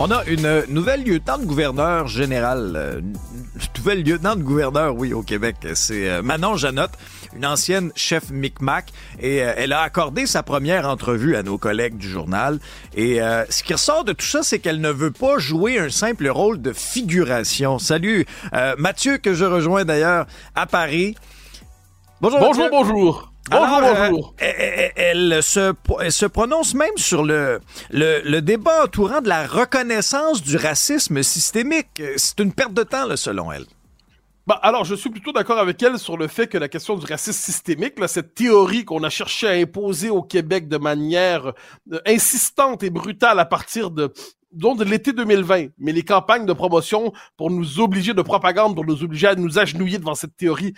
On a une nouvelle lieutenant-gouverneur général. Euh, nouvelle lieutenant-gouverneur, oui, au Québec. C'est euh, Manon Janotte, une ancienne chef Micmac. Et euh, elle a accordé sa première entrevue à nos collègues du journal. Et ce qui ressort de tout ça, c'est qu'elle ne veut pas jouer un simple rôle de figuration. Salut, Mathieu, que je rejoins d'ailleurs à Paris. Bonjour, bonjour, bonjour. Bonjour, bonjour. Euh, elle, se, se prononce même sur le, le, débat entourant de la reconnaissance du racisme systémique. C'est une perte de temps, là, selon elle. Bah, alors, je suis plutôt d'accord avec elle sur le fait que la question du racisme systémique, là, cette théorie qu'on a cherché à imposer au Québec de manière euh, insistante et brutale à partir de de l'été 2020, mais les campagnes de promotion pour nous obliger de propagande, pour nous obliger à nous agenouiller devant cette théorie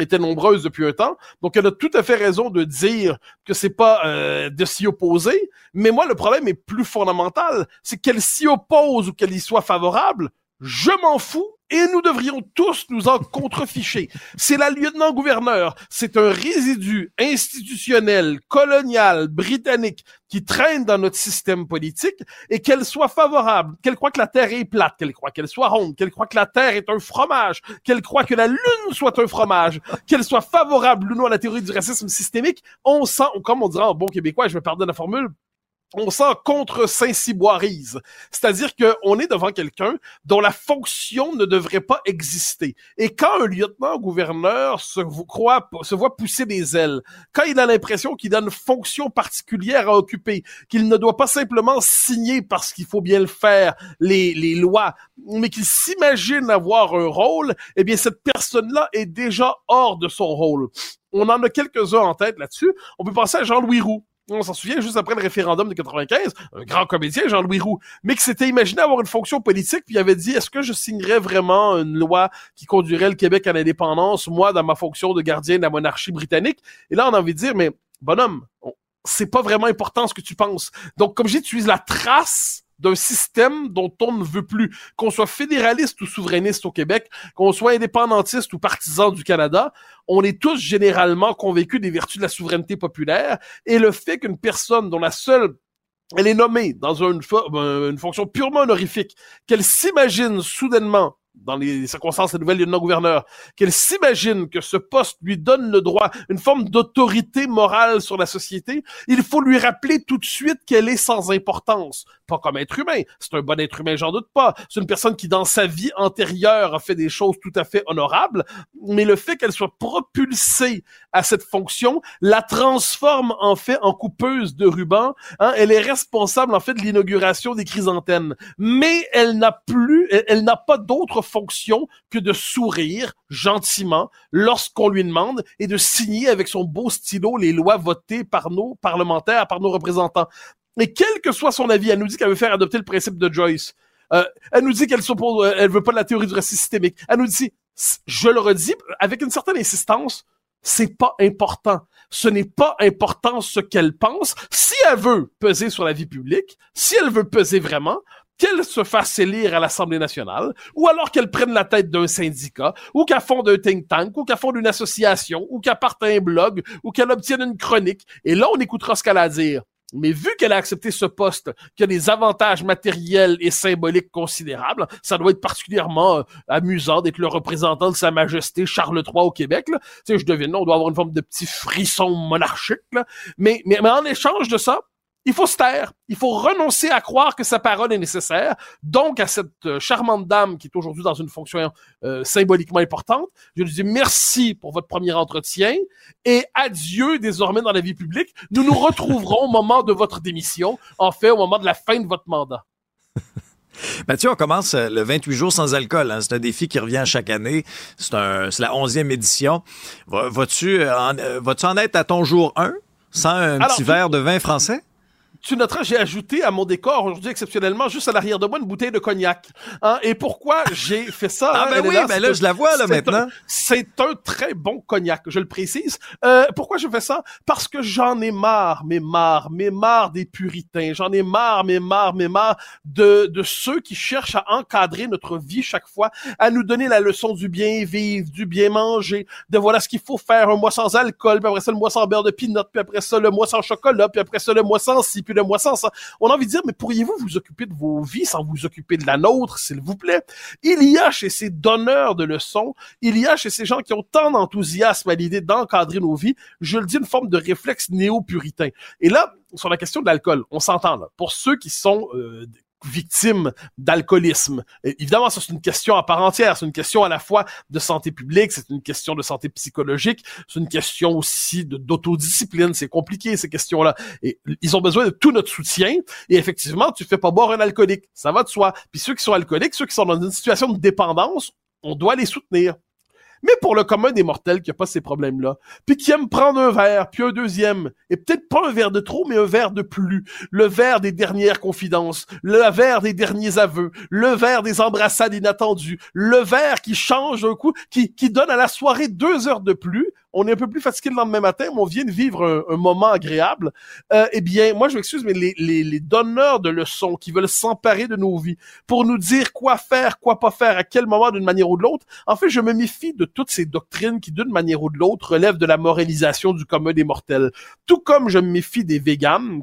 étaient nombreuses depuis un temps. Donc, elle a tout à fait raison de dire que c'est pas euh, de s'y opposer. Mais moi, le problème est plus fondamental. C'est qu'elle s'y oppose ou qu'elle y soit favorable. Je m'en fous et nous devrions tous nous en contreficher. C'est la lieutenant-gouverneur, c'est un résidu institutionnel, colonial, britannique qui traîne dans notre système politique et qu'elle soit favorable, qu'elle croit que la Terre est plate, qu'elle croit qu'elle soit ronde, qu'elle croit que la Terre est un fromage, qu'elle croit que la Lune soit un fromage, qu'elle soit favorable ou non à la théorie du racisme systémique, on sent, comme on dirait en bon québécois, je me pardonne la formule, on sent contre Saint-Cyboirise. C'est-à-dire qu'on est devant quelqu'un dont la fonction ne devrait pas exister. Et quand un lieutenant-gouverneur se, se voit pousser des ailes, quand il a l'impression qu'il a une fonction particulière à occuper, qu'il ne doit pas simplement signer parce qu'il faut bien le faire les, les lois, mais qu'il s'imagine avoir un rôle, eh bien cette personne-là est déjà hors de son rôle. On en a quelques-uns en tête là-dessus. On peut penser à Jean-Louis Roux on s'en souvient juste après le référendum de 95, un grand comédien, Jean-Louis Roux, mais qui s'était imaginé avoir une fonction politique, puis il avait dit, est-ce que je signerais vraiment une loi qui conduirait le Québec à l'indépendance, moi, dans ma fonction de gardien de la monarchie britannique? Et là, on a envie de dire, mais bonhomme, c'est pas vraiment important ce que tu penses. Donc, comme j'utilise la trace d'un système dont on ne veut plus. Qu'on soit fédéraliste ou souverainiste au Québec, qu'on soit indépendantiste ou partisan du Canada, on est tous généralement convaincus des vertus de la souveraineté populaire et le fait qu'une personne dont la seule elle est nommée dans une, une fonction purement honorifique, qu'elle s'imagine soudainement dans les circonstances de nouvelle lieutenant-gouverneur, qu'elle s'imagine que ce poste lui donne le droit, une forme d'autorité morale sur la société, il faut lui rappeler tout de suite qu'elle est sans importance. Pas comme être humain. C'est un bon être humain, j'en doute pas. C'est une personne qui, dans sa vie antérieure, a fait des choses tout à fait honorables, mais le fait qu'elle soit propulsée à cette fonction la transforme en fait en coupeuse de ruban. Hein? Elle est responsable en fait de l'inauguration des chrysanthèmes, mais elle n'a plus, elle, elle n'a pas d'autre fonction que de sourire gentiment lorsqu'on lui demande et de signer avec son beau stylo les lois votées par nos parlementaires, par nos représentants. Et quel que soit son avis, elle nous dit qu'elle veut faire adopter le principe de Joyce. Euh, elle nous dit qu'elle s'oppose, euh, elle veut pas de la théorie du racisme systémique. Elle nous dit, je le redis, avec une certaine insistance, c'est pas important. Ce n'est pas important ce qu'elle pense. Si elle veut peser sur la vie publique, si elle veut peser vraiment, qu'elle se fasse élire à l'Assemblée nationale, ou alors qu'elle prenne la tête d'un syndicat, ou qu'elle fonde un think tank, ou qu'elle fonde une association, ou qu'elle parte un blog, ou qu'elle obtienne une chronique. Et là, on écoutera ce qu'elle a à dire. Mais vu qu'elle a accepté ce poste, qui a des avantages matériels et symboliques considérables, ça doit être particulièrement euh, amusant d'être le représentant de Sa Majesté Charles III au Québec. Tu sais, je devine, on doit avoir une forme de petit frisson monarchique. mais, mais en échange de ça, il faut se taire. Il faut renoncer à croire que sa parole est nécessaire. Donc, à cette euh, charmante dame qui est aujourd'hui dans une fonction euh, symboliquement importante, je lui dis merci pour votre premier entretien et adieu désormais dans la vie publique. Nous nous retrouverons au moment de votre démission, en fait, au moment de la fin de votre mandat. Mathieu, on commence euh, le 28 jours sans alcool. Hein. C'est un défi qui revient chaque année. C'est la onzième édition. Vas-tu en, en être à ton jour 1 sans un petit verre de vin français? Tu noteras, j'ai ajouté à mon décor aujourd'hui exceptionnellement juste à l'arrière de moi une bouteille de cognac. Hein? Et pourquoi j'ai fait ça Ah ben oui, là, ben là je la vois là maintenant. C'est un très bon cognac, je le précise. Euh, pourquoi je fais ça? Parce que j'en ai marre, mais marre, mais marre des puritains. J'en ai marre, mais marre, mais marre de de ceux qui cherchent à encadrer notre vie chaque fois, à nous donner la leçon du bien vivre, du bien manger, de voilà ce qu'il faut faire un mois sans alcool, puis après ça le mois sans beurre de pinot, puis après ça le mois sans chocolat, puis après ça le mois sans ci, mois sans ça. On a envie de dire, mais pourriez-vous vous occuper de vos vies sans vous occuper de la nôtre, s'il vous plaît? Il y a chez ces donneurs de leçons, il y a chez ces gens qui ont tant d'enthousiasme à l'idée d'encadrer nos vies, je le dis, une forme de réflexe néo-puritain. Et là, sur la question de l'alcool, on s'entend là. Pour ceux qui sont euh, victimes d'alcoolisme. Évidemment, c'est une question à part entière. C'est une question à la fois de santé publique, c'est une question de santé psychologique, c'est une question aussi d'autodiscipline. C'est compliqué ces questions-là. Et ils ont besoin de tout notre soutien. Et effectivement, tu fais pas boire un alcoolique, ça va de soi. Puis ceux qui sont alcooliques, ceux qui sont dans une situation de dépendance, on doit les soutenir. Mais pour le commun des mortels qui a pas ces problèmes-là, puis qui aime prendre un verre, puis un deuxième, et peut-être pas un verre de trop, mais un verre de plus, le verre des dernières confidences, le verre des derniers aveux, le verre des embrassades inattendues, le verre qui change un coup, qui, qui donne à la soirée deux heures de plus, on est un peu plus fatigué le lendemain matin, mais on vient de vivre un, moment agréable. Euh, eh bien, moi, je m'excuse, mais les, les, les, donneurs de leçons qui veulent s'emparer de nos vies pour nous dire quoi faire, quoi pas faire, à quel moment, d'une manière ou de l'autre, en fait, je me méfie de toutes ces doctrines qui, d'une manière ou de l'autre, relèvent de la moralisation du commun des mortels. Tout comme je me méfie des véganes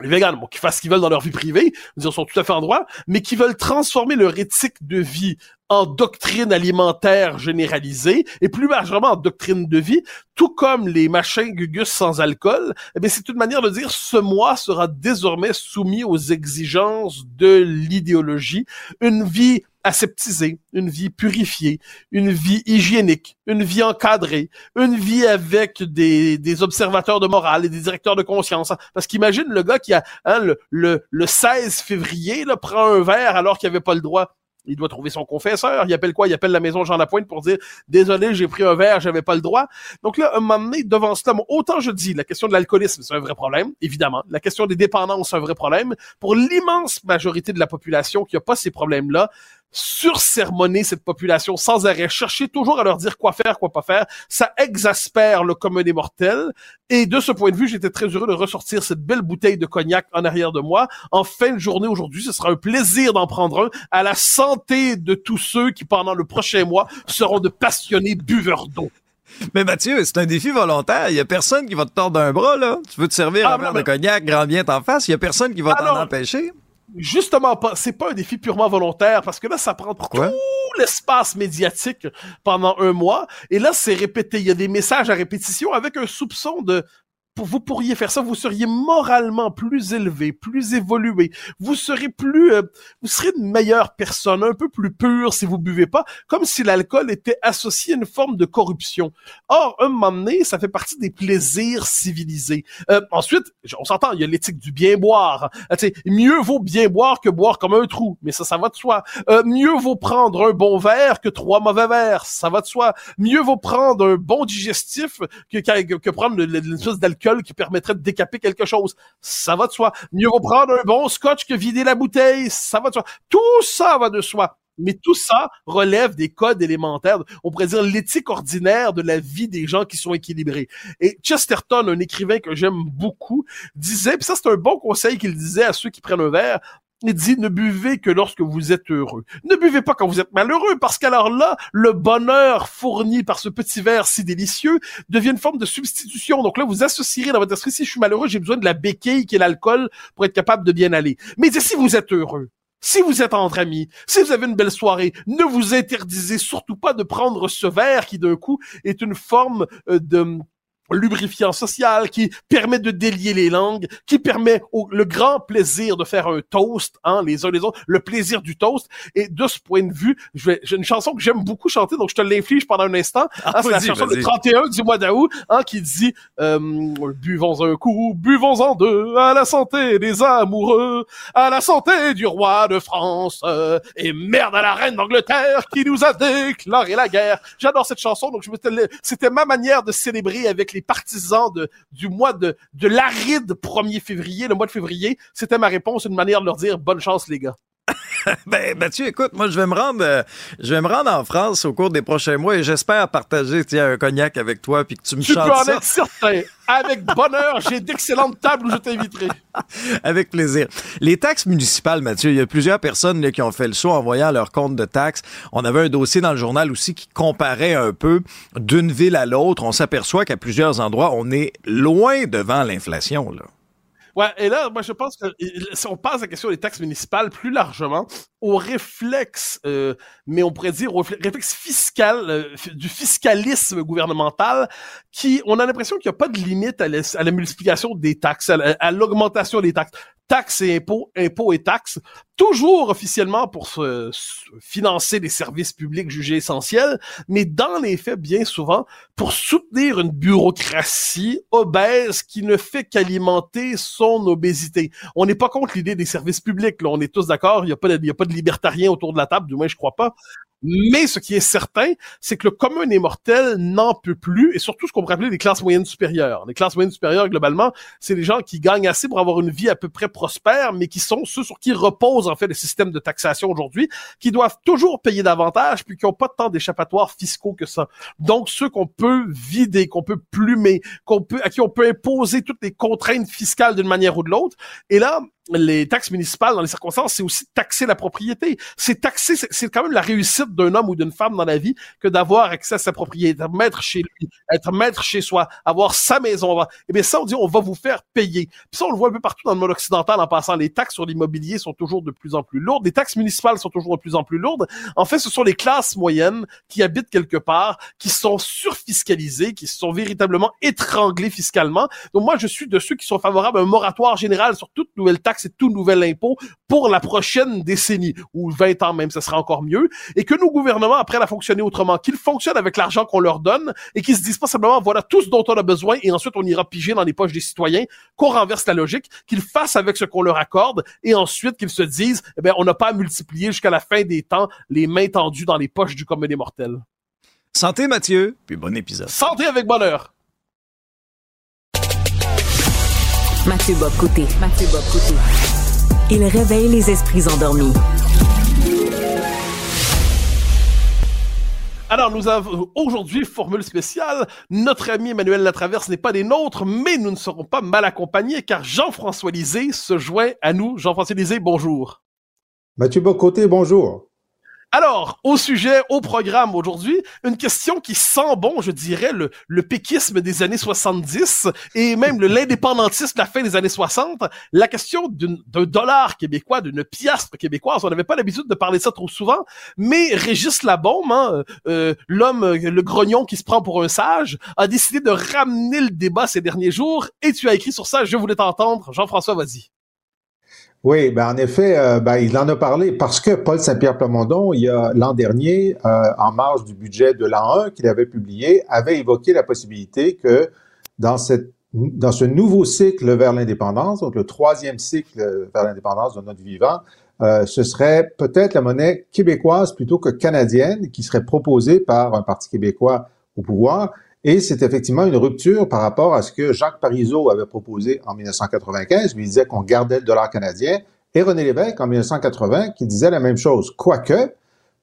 les véganes, bon, qui fassent ce qu'ils veulent dans leur vie privée, ils sont tout à fait en droit, mais qui veulent transformer leur éthique de vie en doctrine alimentaire généralisée, et plus largement en doctrine de vie, tout comme les machins gugus sans alcool, eh c'est une manière de dire ce mois sera désormais soumis aux exigences de l'idéologie, une vie aseptisée, une vie purifiée, une vie hygiénique, une vie encadrée, une vie avec des, des observateurs de morale et des directeurs de conscience. Parce qu'imagine le gars qui a hein, le, le, le 16 février là, prend un verre alors qu'il avait pas le droit. Il doit trouver son confesseur. Il appelle quoi? Il appelle la maison Jean Lapointe pour dire Désolé, j'ai pris un verre, j'avais pas le droit. Donc là, un moment donné, devant cela, autant je dis, la question de l'alcoolisme, c'est un vrai problème, évidemment. La question des dépendances, c'est un vrai problème. Pour l'immense majorité de la population qui a pas ces problèmes-là, sursermonner cette population sans arrêt, chercher toujours à leur dire quoi faire, quoi pas faire, ça exaspère le commun des mortels. Et de ce point de vue, j'étais très heureux de ressortir cette belle bouteille de cognac en arrière de moi. En fin de journée aujourd'hui, ce sera un plaisir d'en prendre un à la santé de tous ceux qui, pendant le prochain mois, seront de passionnés buveurs d'eau. Mais Mathieu, c'est un défi volontaire. Il y a personne qui va te tordre un bras, là. Tu veux te servir ah, un verre de cognac, grand bien t'en face. Il y a personne qui va ah, t'en empêcher justement pas, c'est pas un défi purement volontaire parce que là, ça prend tout l'espace médiatique pendant un mois et là, c'est répété. Il y a des messages à répétition avec un soupçon de vous pourriez faire ça, vous seriez moralement plus élevé, plus évolué, vous serez plus, euh, vous serez une meilleure personne, un peu plus pure si vous buvez pas, comme si l'alcool était associé à une forme de corruption. Or, un moment donné, ça fait partie des plaisirs civilisés. Euh, ensuite, on s'entend, il y a l'éthique du bien boire. Euh, mieux vaut bien boire que boire comme un trou, mais ça, ça va de soi. Euh, mieux vaut prendre un bon verre que trois mauvais verres, ça va de soi. Mieux vaut prendre un bon digestif que, que, prendre une espèce d'alcool qui permettrait de décaper quelque chose. Ça va de soi. Mieux vaut prendre un bon scotch que vider la bouteille. Ça va de soi. Tout ça va de soi. Mais tout ça relève des codes élémentaires, on pourrait dire l'éthique ordinaire de la vie des gens qui sont équilibrés. Et Chesterton, un écrivain que j'aime beaucoup, disait, puis ça c'est un bon conseil qu'il disait à ceux qui prennent un verre, il dit ne buvez que lorsque vous êtes heureux. Ne buvez pas quand vous êtes malheureux, parce qu'alors là, le bonheur fourni par ce petit verre si délicieux devient une forme de substitution. Donc là, vous associerez dans votre esprit, si je suis malheureux, j'ai besoin de la béquille qui est l'alcool pour être capable de bien aller. Mais si vous êtes heureux, si vous êtes entre amis, si vous avez une belle soirée, ne vous interdisez surtout pas de prendre ce verre qui d'un coup est une forme euh, de lubrifiant social qui permet de délier les langues, qui permet le grand plaisir de faire un toast, hein, les uns les autres, le plaisir du toast. Et de ce point de vue, j'ai une chanson que j'aime beaucoup chanter, donc je te l'inflige pendant un instant. Ah, hein, c'est la chanson du 31 du mois d'août, hein, qui dit euh, Buvons un coup, buvons en deux, à la santé des amoureux, à la santé du roi de France, et merde à la reine d'Angleterre qui nous a déclaré la guerre. J'adore cette chanson, donc je c'était ma manière de célébrer avec les partisans du mois de, de l'aride 1er février, le mois de février, c'était ma réponse, une manière de leur dire bonne chance les gars. ben, Mathieu, écoute, moi, je vais me rendre, euh, je vais me rendre en France au cours des prochains mois et j'espère partager, tiens, un cognac avec toi puis que tu me tu chantes peux en ça. être certain. Avec bonheur, j'ai d'excellentes tables où je t'inviterai. Avec plaisir. Les taxes municipales, Mathieu, il y a plusieurs personnes là, qui ont fait le saut en voyant leur compte de taxes. On avait un dossier dans le journal aussi qui comparait un peu d'une ville à l'autre. On s'aperçoit qu'à plusieurs endroits, on est loin devant l'inflation. Là. Ouais, et là, moi, je pense que si on passe la question des taxes municipales plus largement, au réflexe, euh, mais on pourrait dire au réflexe fiscal, euh, du fiscalisme gouvernemental, qui, on a l'impression qu'il n'y a pas de limite à la, multiplication des taxes, à, l'augmentation des taxes. Taxes et impôts, impôts et taxes, toujours officiellement pour se financer des services publics jugés essentiels, mais dans les faits, bien souvent, pour soutenir une bureaucratie obèse qui ne fait qu'alimenter son obésité. On n'est pas contre l'idée des services publics, là, on est tous d'accord, il n'y a, pas de- y libertariens autour de la table, du moins je crois pas. Mais ce qui est certain, c'est que le commun des mortels n'en peut plus, et surtout ce qu'on pourrait appeler les classes moyennes supérieures. Les classes moyennes supérieures, globalement, c'est les gens qui gagnent assez pour avoir une vie à peu près prospère, mais qui sont ceux sur qui repose en fait le système de taxation aujourd'hui, qui doivent toujours payer davantage, puis qui n'ont pas tant d'échappatoires fiscaux que ça. Donc ceux qu'on peut vider, qu'on peut plumer, qu'on peut, à qui on peut imposer toutes les contraintes fiscales d'une manière ou de l'autre. Et là, les taxes municipales, dans les circonstances, c'est aussi taxer la propriété. C'est taxer, c'est- quand même la réussite d'un homme ou d'une femme dans la vie que d'avoir accès à sa propriété, être maître chez lui, être maître chez soi, avoir sa maison. Et bien ça, on dit, on va vous faire payer. Puis ça, on le voit un peu partout dans le monde occidental en passant. Les taxes sur l'immobilier sont toujours de plus en plus lourdes. Les taxes municipales sont toujours de plus en plus lourdes. En fait, ce sont les classes moyennes qui habitent quelque part, qui sont surfiscalisées, qui sont véritablement étranglées fiscalement. Donc moi, je suis de ceux qui sont favorables à un moratoire général sur toute nouvelle taxe et tout nouvel impôt pour la prochaine décennie, ou 20 ans même, ce sera encore mieux, et que nos gouvernements apprennent à fonctionner autrement, qu'ils fonctionnent avec l'argent qu'on leur donne, et qu'ils se disent pas simplement, voilà tout ce dont on a besoin, et ensuite on ira piger dans les poches des citoyens, qu'on renverse la logique, qu'ils fassent avec ce qu'on leur accorde, et ensuite qu'ils se disent, eh bien, on n'a pas à multiplier jusqu'à la fin des temps les mains tendues dans les poches du commun des mortels. Santé, Mathieu, puis bon épisode. Santé avec bonheur! Mathieu Bob Côté. Mathieu Bob Côté. Il réveille les esprits endormis. Alors, nous avons aujourd'hui formule spéciale. Notre ami Emmanuel Latraverse n'est pas des nôtres, mais nous ne serons pas mal accompagnés car Jean-François Lisée se joint à nous. Jean-François Lisée, bonjour. Mathieu Bocoté, bonjour. Alors, au sujet, au programme aujourd'hui, une question qui sent bon, je dirais, le, le péquisme des années 70 et même l'indépendantisme de la fin des années 60, la question d'un dollar québécois, d'une piastre québécoise. On n'avait pas l'habitude de parler de ça trop souvent, mais Régis Labaume, hein, euh, l'homme, euh, le grognon qui se prend pour un sage, a décidé de ramener le débat ces derniers jours et tu as écrit sur ça, je voulais t'entendre. Jean-François, vas-y. Oui, ben en effet, euh, ben, il en a parlé parce que Paul Saint-Pierre Plamondon, il y a l'an dernier, euh, en marge du budget de l'an 1 qu'il avait publié, avait évoqué la possibilité que dans cette dans ce nouveau cycle vers l'indépendance, donc le troisième cycle vers l'indépendance de notre vivant, euh, ce serait peut-être la monnaie québécoise plutôt que canadienne qui serait proposée par un parti québécois au pouvoir. Et c'est effectivement une rupture par rapport à ce que Jacques Parizeau avait proposé en 1995, où il disait qu'on gardait le dollar canadien, et René Lévesque en 1980 qui disait la même chose. Quoique,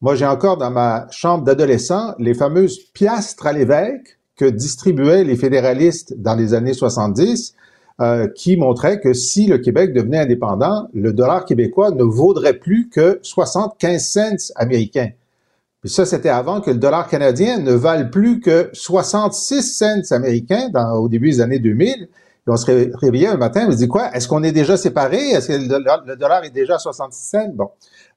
moi j'ai encore dans ma chambre d'adolescent les fameuses piastres à l'évêque que distribuaient les fédéralistes dans les années 70, euh, qui montraient que si le Québec devenait indépendant, le dollar québécois ne vaudrait plus que 75 cents américains. Ça, c'était avant que le dollar canadien ne vale plus que 66 cents américains au début des années 2000. Et on se ré- réveillait un matin, on se dit quoi? Est-ce qu'on est déjà séparés? Est-ce que le dollar, est déjà à 66 cents? Bon.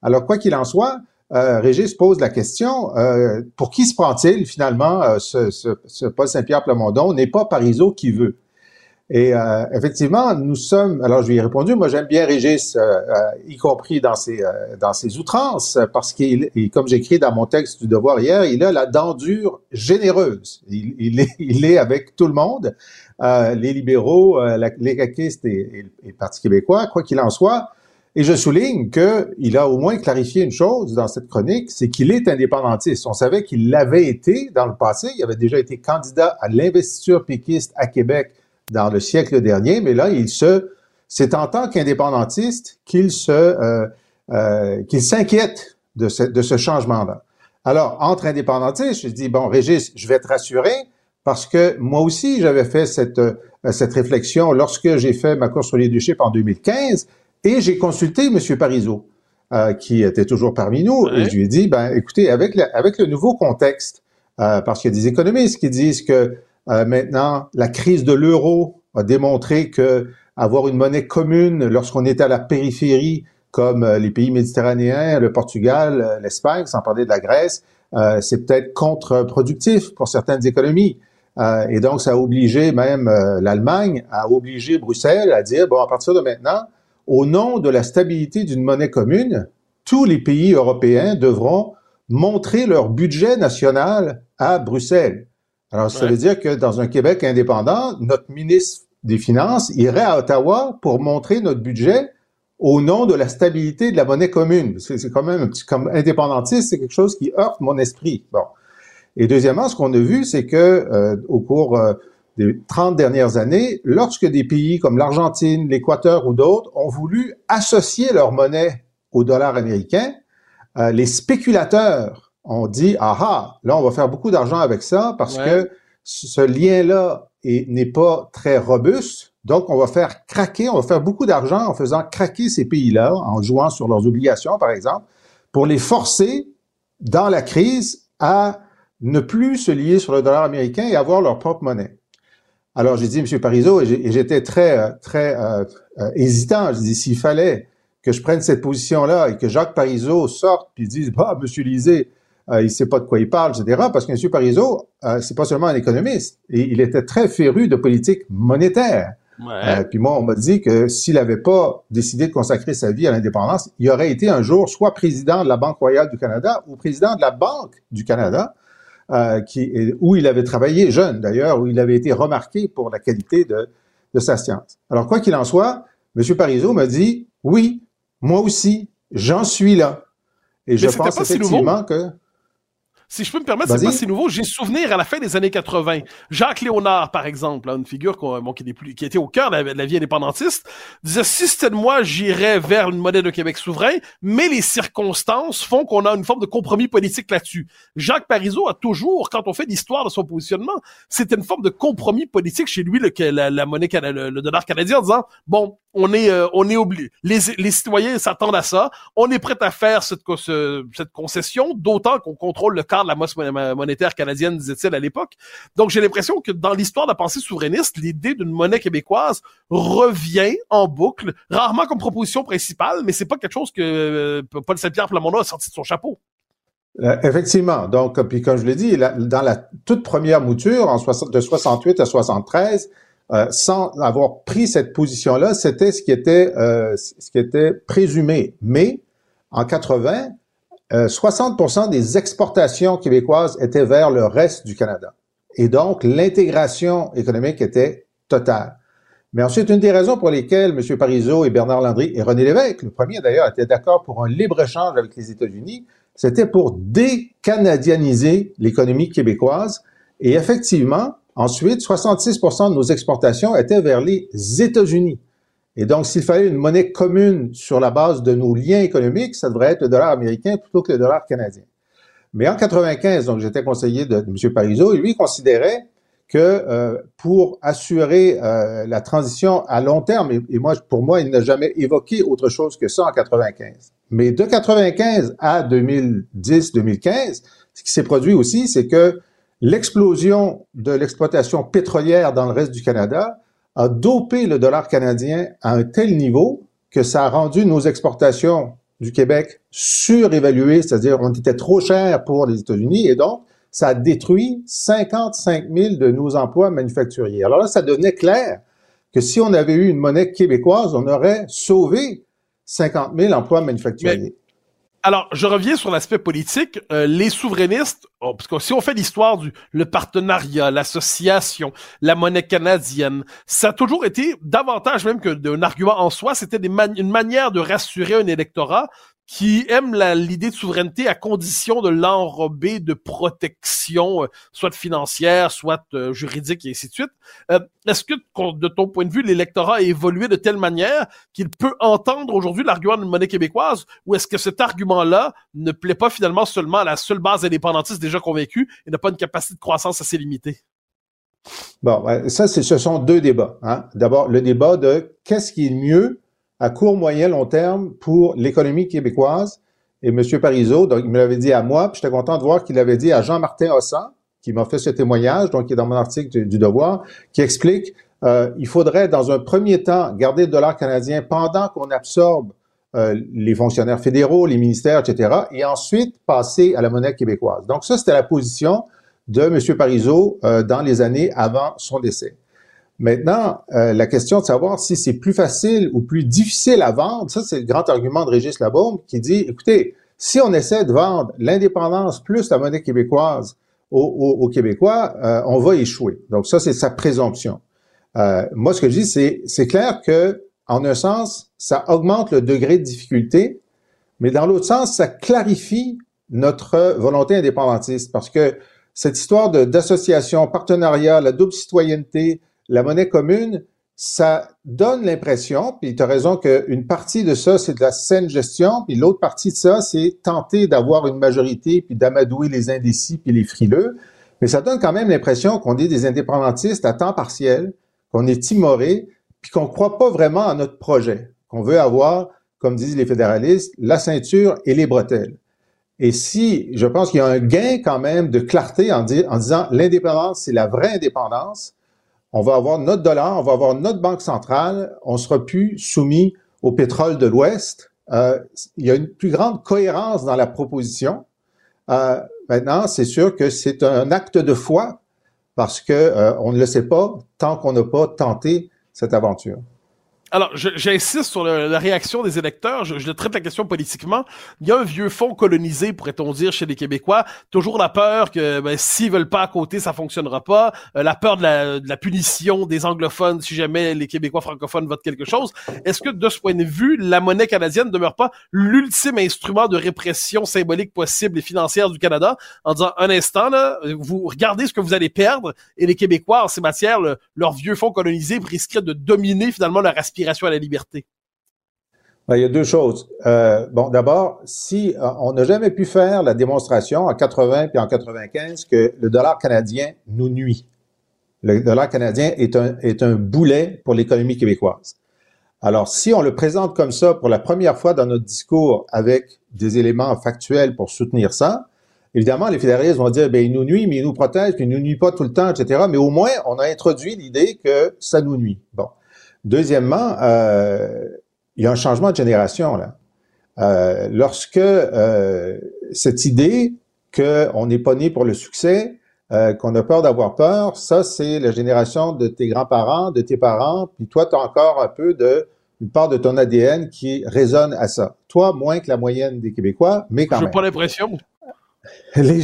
Alors, quoi qu'il en soit, euh, Régis pose la question, euh, pour qui se prend-il finalement euh, ce Paul Saint-Pierre Plamondon? N'est pas Parizeau qui veut. Et euh, effectivement, nous sommes. Alors, je lui ai répondu. Moi, j'aime bien Régis, euh, euh, y compris dans ses euh, dans ses outrances, parce qu'il, comme j'écris dans mon texte du Devoir hier, il a la dent dure généreuse. Il, il est il est avec tout le monde, euh, les libéraux, euh, la- les caquistes et, et, le Parti québécois. Quoi qu'il en soit, Et je souligne qu'il a au moins clarifié une chose dans cette chronique, c'est qu'il est indépendantiste. On savait qu'il l'avait été dans le passé. Il avait déjà été candidat à l'investiture péquiste à Québec dans le siècle dernier, mais là, il se, c'est en tant qu'indépendantiste qu'il se, euh, euh, qu'il s'inquiète de ce, de ce changement-là. Alors, entre indépendantistes, je dis, bon, Régis, je vais te rassurer parce que moi aussi, j'avais fait cette, euh, cette réflexion lorsque j'ai fait ma course au leadership en 2015 et j'ai consulté M. Parizeau, euh, qui était toujours parmi nous, et je lui ai dit, ben, écoutez, avec, avec le nouveau contexte, euh, parce qu'il y a des économistes qui disent que euh, maintenant, la crise de l'euro a démontré que avoir une monnaie commune lorsqu'on est à la périphérie, comme euh, les pays méditerranéens, le Portugal, euh, l'Espagne, sans parler de la Grèce, c'est peut-être contre-productif pour certaines économies. et donc, ça a obligé même l'Allemagne à obliger Bruxelles à dire, bon, à partir de maintenant, au nom de la stabilité d'une monnaie commune, tous les pays européens devront montrer leur budget national à Bruxelles. Alors, ça veut dire que dans un Québec indépendant, notre ministre des Finances irait à Ottawa pour montrer notre budget au nom de la stabilité de la monnaie commune. C'est quand même un petit, comme indépendantiste, c'est quelque chose qui heurte mon esprit. Bon. Et deuxièmement, ce qu'on a vu, c'est que euh, au cours euh, des 30 dernières années, lorsque des pays comme l'Argentine, l'Équateur ou d'autres ont voulu associer leur monnaie au dollar américain, euh, les spéculateurs ont dit, ah ah, là, on va faire beaucoup d'argent avec ça parce que ce lien-là n'est pas très robuste. Donc, on va faire craquer, on va faire beaucoup d'argent en faisant craquer ces pays-là, en jouant sur leurs obligations, par exemple, pour les forcer, dans la crise, à ne plus se lier sur le dollar américain et avoir leur propre monnaie. Alors, j'ai dit, M. Parizeau, et j'étais très, très euh, euh, hésitant. J'ai dit, s'il fallait que je prenne cette position-là et que Jacques Parizeau sorte puis dise, bah, M. Lisée, euh, il sait pas de quoi il parle, etc. Parce que M. Parizeau, euh, c'est pas seulement un économiste, et il était très féru de politique monétaire. Ouais. puis moi, on m'a dit que s'il n'avait pas décidé de consacrer sa vie à l'indépendance, il aurait été un jour soit président de la Banque royale du Canada ou président de la Banque du Canada. Euh, qui, où il avait travaillé jeune d'ailleurs, où il avait été remarqué pour la qualité de, de sa science. Alors quoi qu'il en soit, M. Parizeau m'a dit, oui, moi aussi, j'en suis là. Et je pense effectivement que... Si je peux me permettre, c'est pas si nouveau. J'ai souvenir à la fin des années 80. Jacques Léonard, par exemple, une figure bon, qui, plus, qui, était au cœur de la, vie indépendantiste, disait si c'était de moi, j'irais vers une monnaie de Québec souverain, mais les circonstances font qu'on a une forme de compromis politique là-dessus. Jacques Parizeau a toujours, quand on fait l'histoire de son positionnement, c'était une forme de compromis politique chez lui, le, la, la monnaie, le, le dollar canadien, en disant bon, on est euh, on est obligé. Les, citoyens s'attendent à ça. On est prêt à faire cette, concession, d'autant qu'on contrôle le cadre de la masse monétaire canadienne, disait-il à l'époque. Donc j'ai l'impression que dans l'histoire de la pensée souverainiste, l'idée d'une monnaie québécoise revient en boucle, rarement comme proposition principale, mais c'est pas quelque chose que euh, Paul Saint-Pierre Plamondon a sorti de son chapeau. Euh, effectivement. Donc, puis comme je l'ai dit, dans la toute première mouture, en de 68 à 73, euh, sans avoir pris cette position-là, c'était ce qui était euh, ce qui était présumé. Mais en 80, 60% euh, des exportations québécoises étaient vers le reste du Canada. Et donc, l'intégration économique était totale. Mais ensuite, une des raisons pour lesquelles M. Parizeau et Bernard Landry et René Lévesque, le premier d'ailleurs, étaient d'accord pour un libre-échange avec les États-Unis, c'était pour décanadianiser l'économie québécoise. Et effectivement, Ensuite, 66% de nos exportations étaient vers les États-Unis. Et donc, s'il fallait une monnaie commune sur la base de nos liens économiques, ça devrait être le dollar américain plutôt que le dollar canadien. Mais en 95, donc j'étais conseiller de, M. Parizeau, et lui considérait que euh, pour assurer euh, la transition à long terme, et, moi, pour moi, il n'a jamais évoqué autre chose que ça en 95. Mais de 95 à 2010-2015, ce qui s'est produit aussi, c'est que L'explosion de l'exploitation pétrolière dans le reste du Canada a dopé le dollar canadien à un tel niveau que ça a rendu nos exportations du Québec surévaluées, c'est-à-dire on était trop cher pour les États-Unis et donc ça a détruit 55 000 de nos emplois manufacturiers. Alors là, ça devenait clair que si on avait eu une monnaie québécoise, on aurait sauvé 50 000 emplois manufacturiers. Alors, je reviens sur l'aspect politique. Euh, les souverainistes, oh, parce que si on fait l'histoire du le partenariat, l'association, la monnaie canadienne, ça a toujours été davantage même que d'un argument en soi. C'était une manière de rassurer un électorat qui aime l'idée de souveraineté à condition de l'enrober de protection, euh, soit financière, soit euh, juridique et ainsi de suite. Euh, est-ce que, de ton point de vue, l'électorat a évolué de telle manière qu'il peut entendre aujourd'hui l'argument d'une monnaie québécoise, ou est-ce que cet argument-là ne plaît pas finalement seulement à la seule base indépendantiste déjà convaincue et n'a pas une capacité de croissance assez limitée? Bon, ça, ce sont deux débats. Hein. D'abord, le débat de qu'est-ce qui est mieux à court, moyen, long terme pour l'économie québécoise. Et M. Parizeau, donc, il me l'avait dit à moi, puis j'étais content de voir qu'il l'avait dit à Jean-Martin Hossan, qui m'a fait ce témoignage, donc qui est dans mon article du, Devoir, qui explique euh, il faudrait, dans un premier temps, garder le dollar canadien pendant qu'on absorbe euh, les fonctionnaires fédéraux, les ministères, etc., et ensuite passer à la monnaie québécoise. Donc ça, c'était la position de M. Parizeau euh, dans les années avant son décès. Maintenant, euh, la question de savoir si c'est plus facile ou plus difficile à vendre, ça c'est le grand argument de Régis Labaume qui dit, écoutez, si on essaie de vendre l'indépendance plus la monnaie québécoise aux, Québécois, euh, on va échouer. Donc ça, c'est sa présomption. Euh, moi, ce que je dis, c'est, c'est clair que, en un sens, ça augmente le degré de difficulté, mais dans l'autre sens, ça clarifie notre volonté indépendantiste parce que cette histoire de, d'association, partenariat, la double citoyenneté, la monnaie commune, ça donne l'impression, puis tu as raison qu'une partie de ça, c'est de la saine gestion, puis l'autre partie de ça, c'est tenter d'avoir une majorité, puis d'amadouer les indécis, puis les frileux. Mais ça donne quand même l'impression qu'on est des indépendantistes à temps partiel, qu'on est timorés, puis qu'on ne croit pas vraiment à notre projet, qu'on veut avoir, comme disent les fédéralistes, la ceinture et les bretelles. Et si, je pense qu'il y a un gain quand même de clarté en, en disant l'indépendance, c'est la vraie indépendance, on va avoir notre dollar, on va avoir notre banque centrale, on sera plus soumis au pétrole de l'Ouest. Euh, il y a une plus grande cohérence dans la proposition. Euh, maintenant, c'est sûr que c'est un acte de foi parce que euh, on ne le sait pas tant qu'on n'a pas tenté cette aventure. Alors, j'insiste sur la réaction des électeurs. Je, je, traite la question politiquement. Il y a un vieux fond colonisé, pourrait-on dire, chez les Québécois. Toujours la peur que ben, s'ils veulent pas à côté, ça fonctionnera pas. Euh, la peur de la, de la, punition des anglophones si jamais les Québécois francophones votent quelque chose. Est-ce que, de ce point de vue, la monnaie canadienne ne demeure pas l'ultime instrument de répression symbolique possible et financière du Canada? En disant un instant, là, vous regardez ce que vous allez perdre et les Québécois, en ces matières, leur vieux fond colonisé risquerait de dominer finalement leur aspiration à la liberté? Il y a deux choses. Euh, bon, d'abord, si euh, on n'a jamais pu faire la démonstration en 80 puis en 95 que le dollar canadien nous nuit. Le dollar canadien est un, est un boulet pour l'économie québécoise. Alors, si on le présente comme ça pour la première fois dans notre discours avec des éléments factuels pour soutenir ça, évidemment, les fédéralistes vont dire, ben, il nous nuit, mais il nous protège, puis il nous nuit pas tout le temps, etc. Mais au moins, on a introduit l'idée que ça nous nuit. Bon. Deuxièmement, euh, il y a un changement de génération là. Euh, lorsque euh, cette idée qu'on n'est pas né pour le succès, euh, qu'on a peur d'avoir peur, ça c'est la génération de tes grands-parents, de tes parents, puis toi tu as encore un peu de une part de ton ADN qui résonne à ça. Toi moins que la moyenne des Québécois, mais quand même. Je pas l'impression. Les,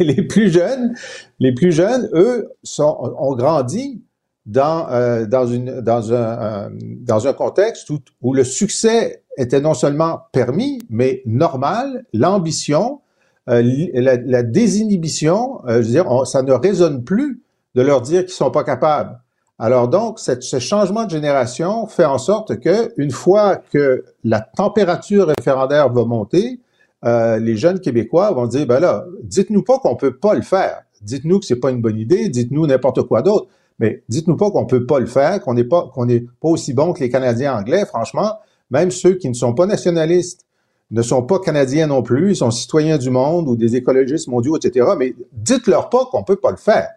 les, plus jeunes, les plus jeunes, eux, sont, ont grandi dans, euh, dans, un, contexte où, le succès était non seulement permis, mais normal, l'ambition, euh, la, désinhibition, euh, ça ne résonne plus de leur dire qu'ils sont pas capables. Alors donc, ce changement de génération fait en sorte que, une fois que la température référendaire va monter, les jeunes Québécois vont dire, ben là, dites-nous pas qu'on peut pas le faire. Dites-nous que c'est pas une bonne idée. Dites-nous n'importe quoi d'autre. Mais dites-nous pas qu'on peut pas le faire, qu'on n'est pas, qu'on n'est pas aussi bon que les Canadiens anglais. Franchement, même ceux qui ne sont pas nationalistes ne sont pas canadiens non plus, ils sont citoyens du monde ou des écologistes mondiaux, etc. Mais dites-leur pas qu'on peut pas le faire.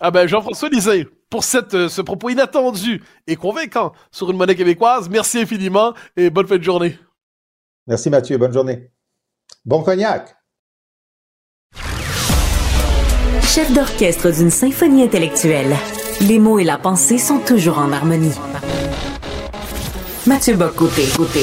Ah ben Jean-François Lisée, pour cette, euh, ce propos inattendu et convaincant sur une monnaie québécoise, merci infiniment et bonne fin de journée. Merci Mathieu, bonne journée. Bon cognac. Chef d'orchestre d'une symphonie intellectuelle, les mots et la pensée sont toujours en harmonie. Mathieu Bocoté, côté.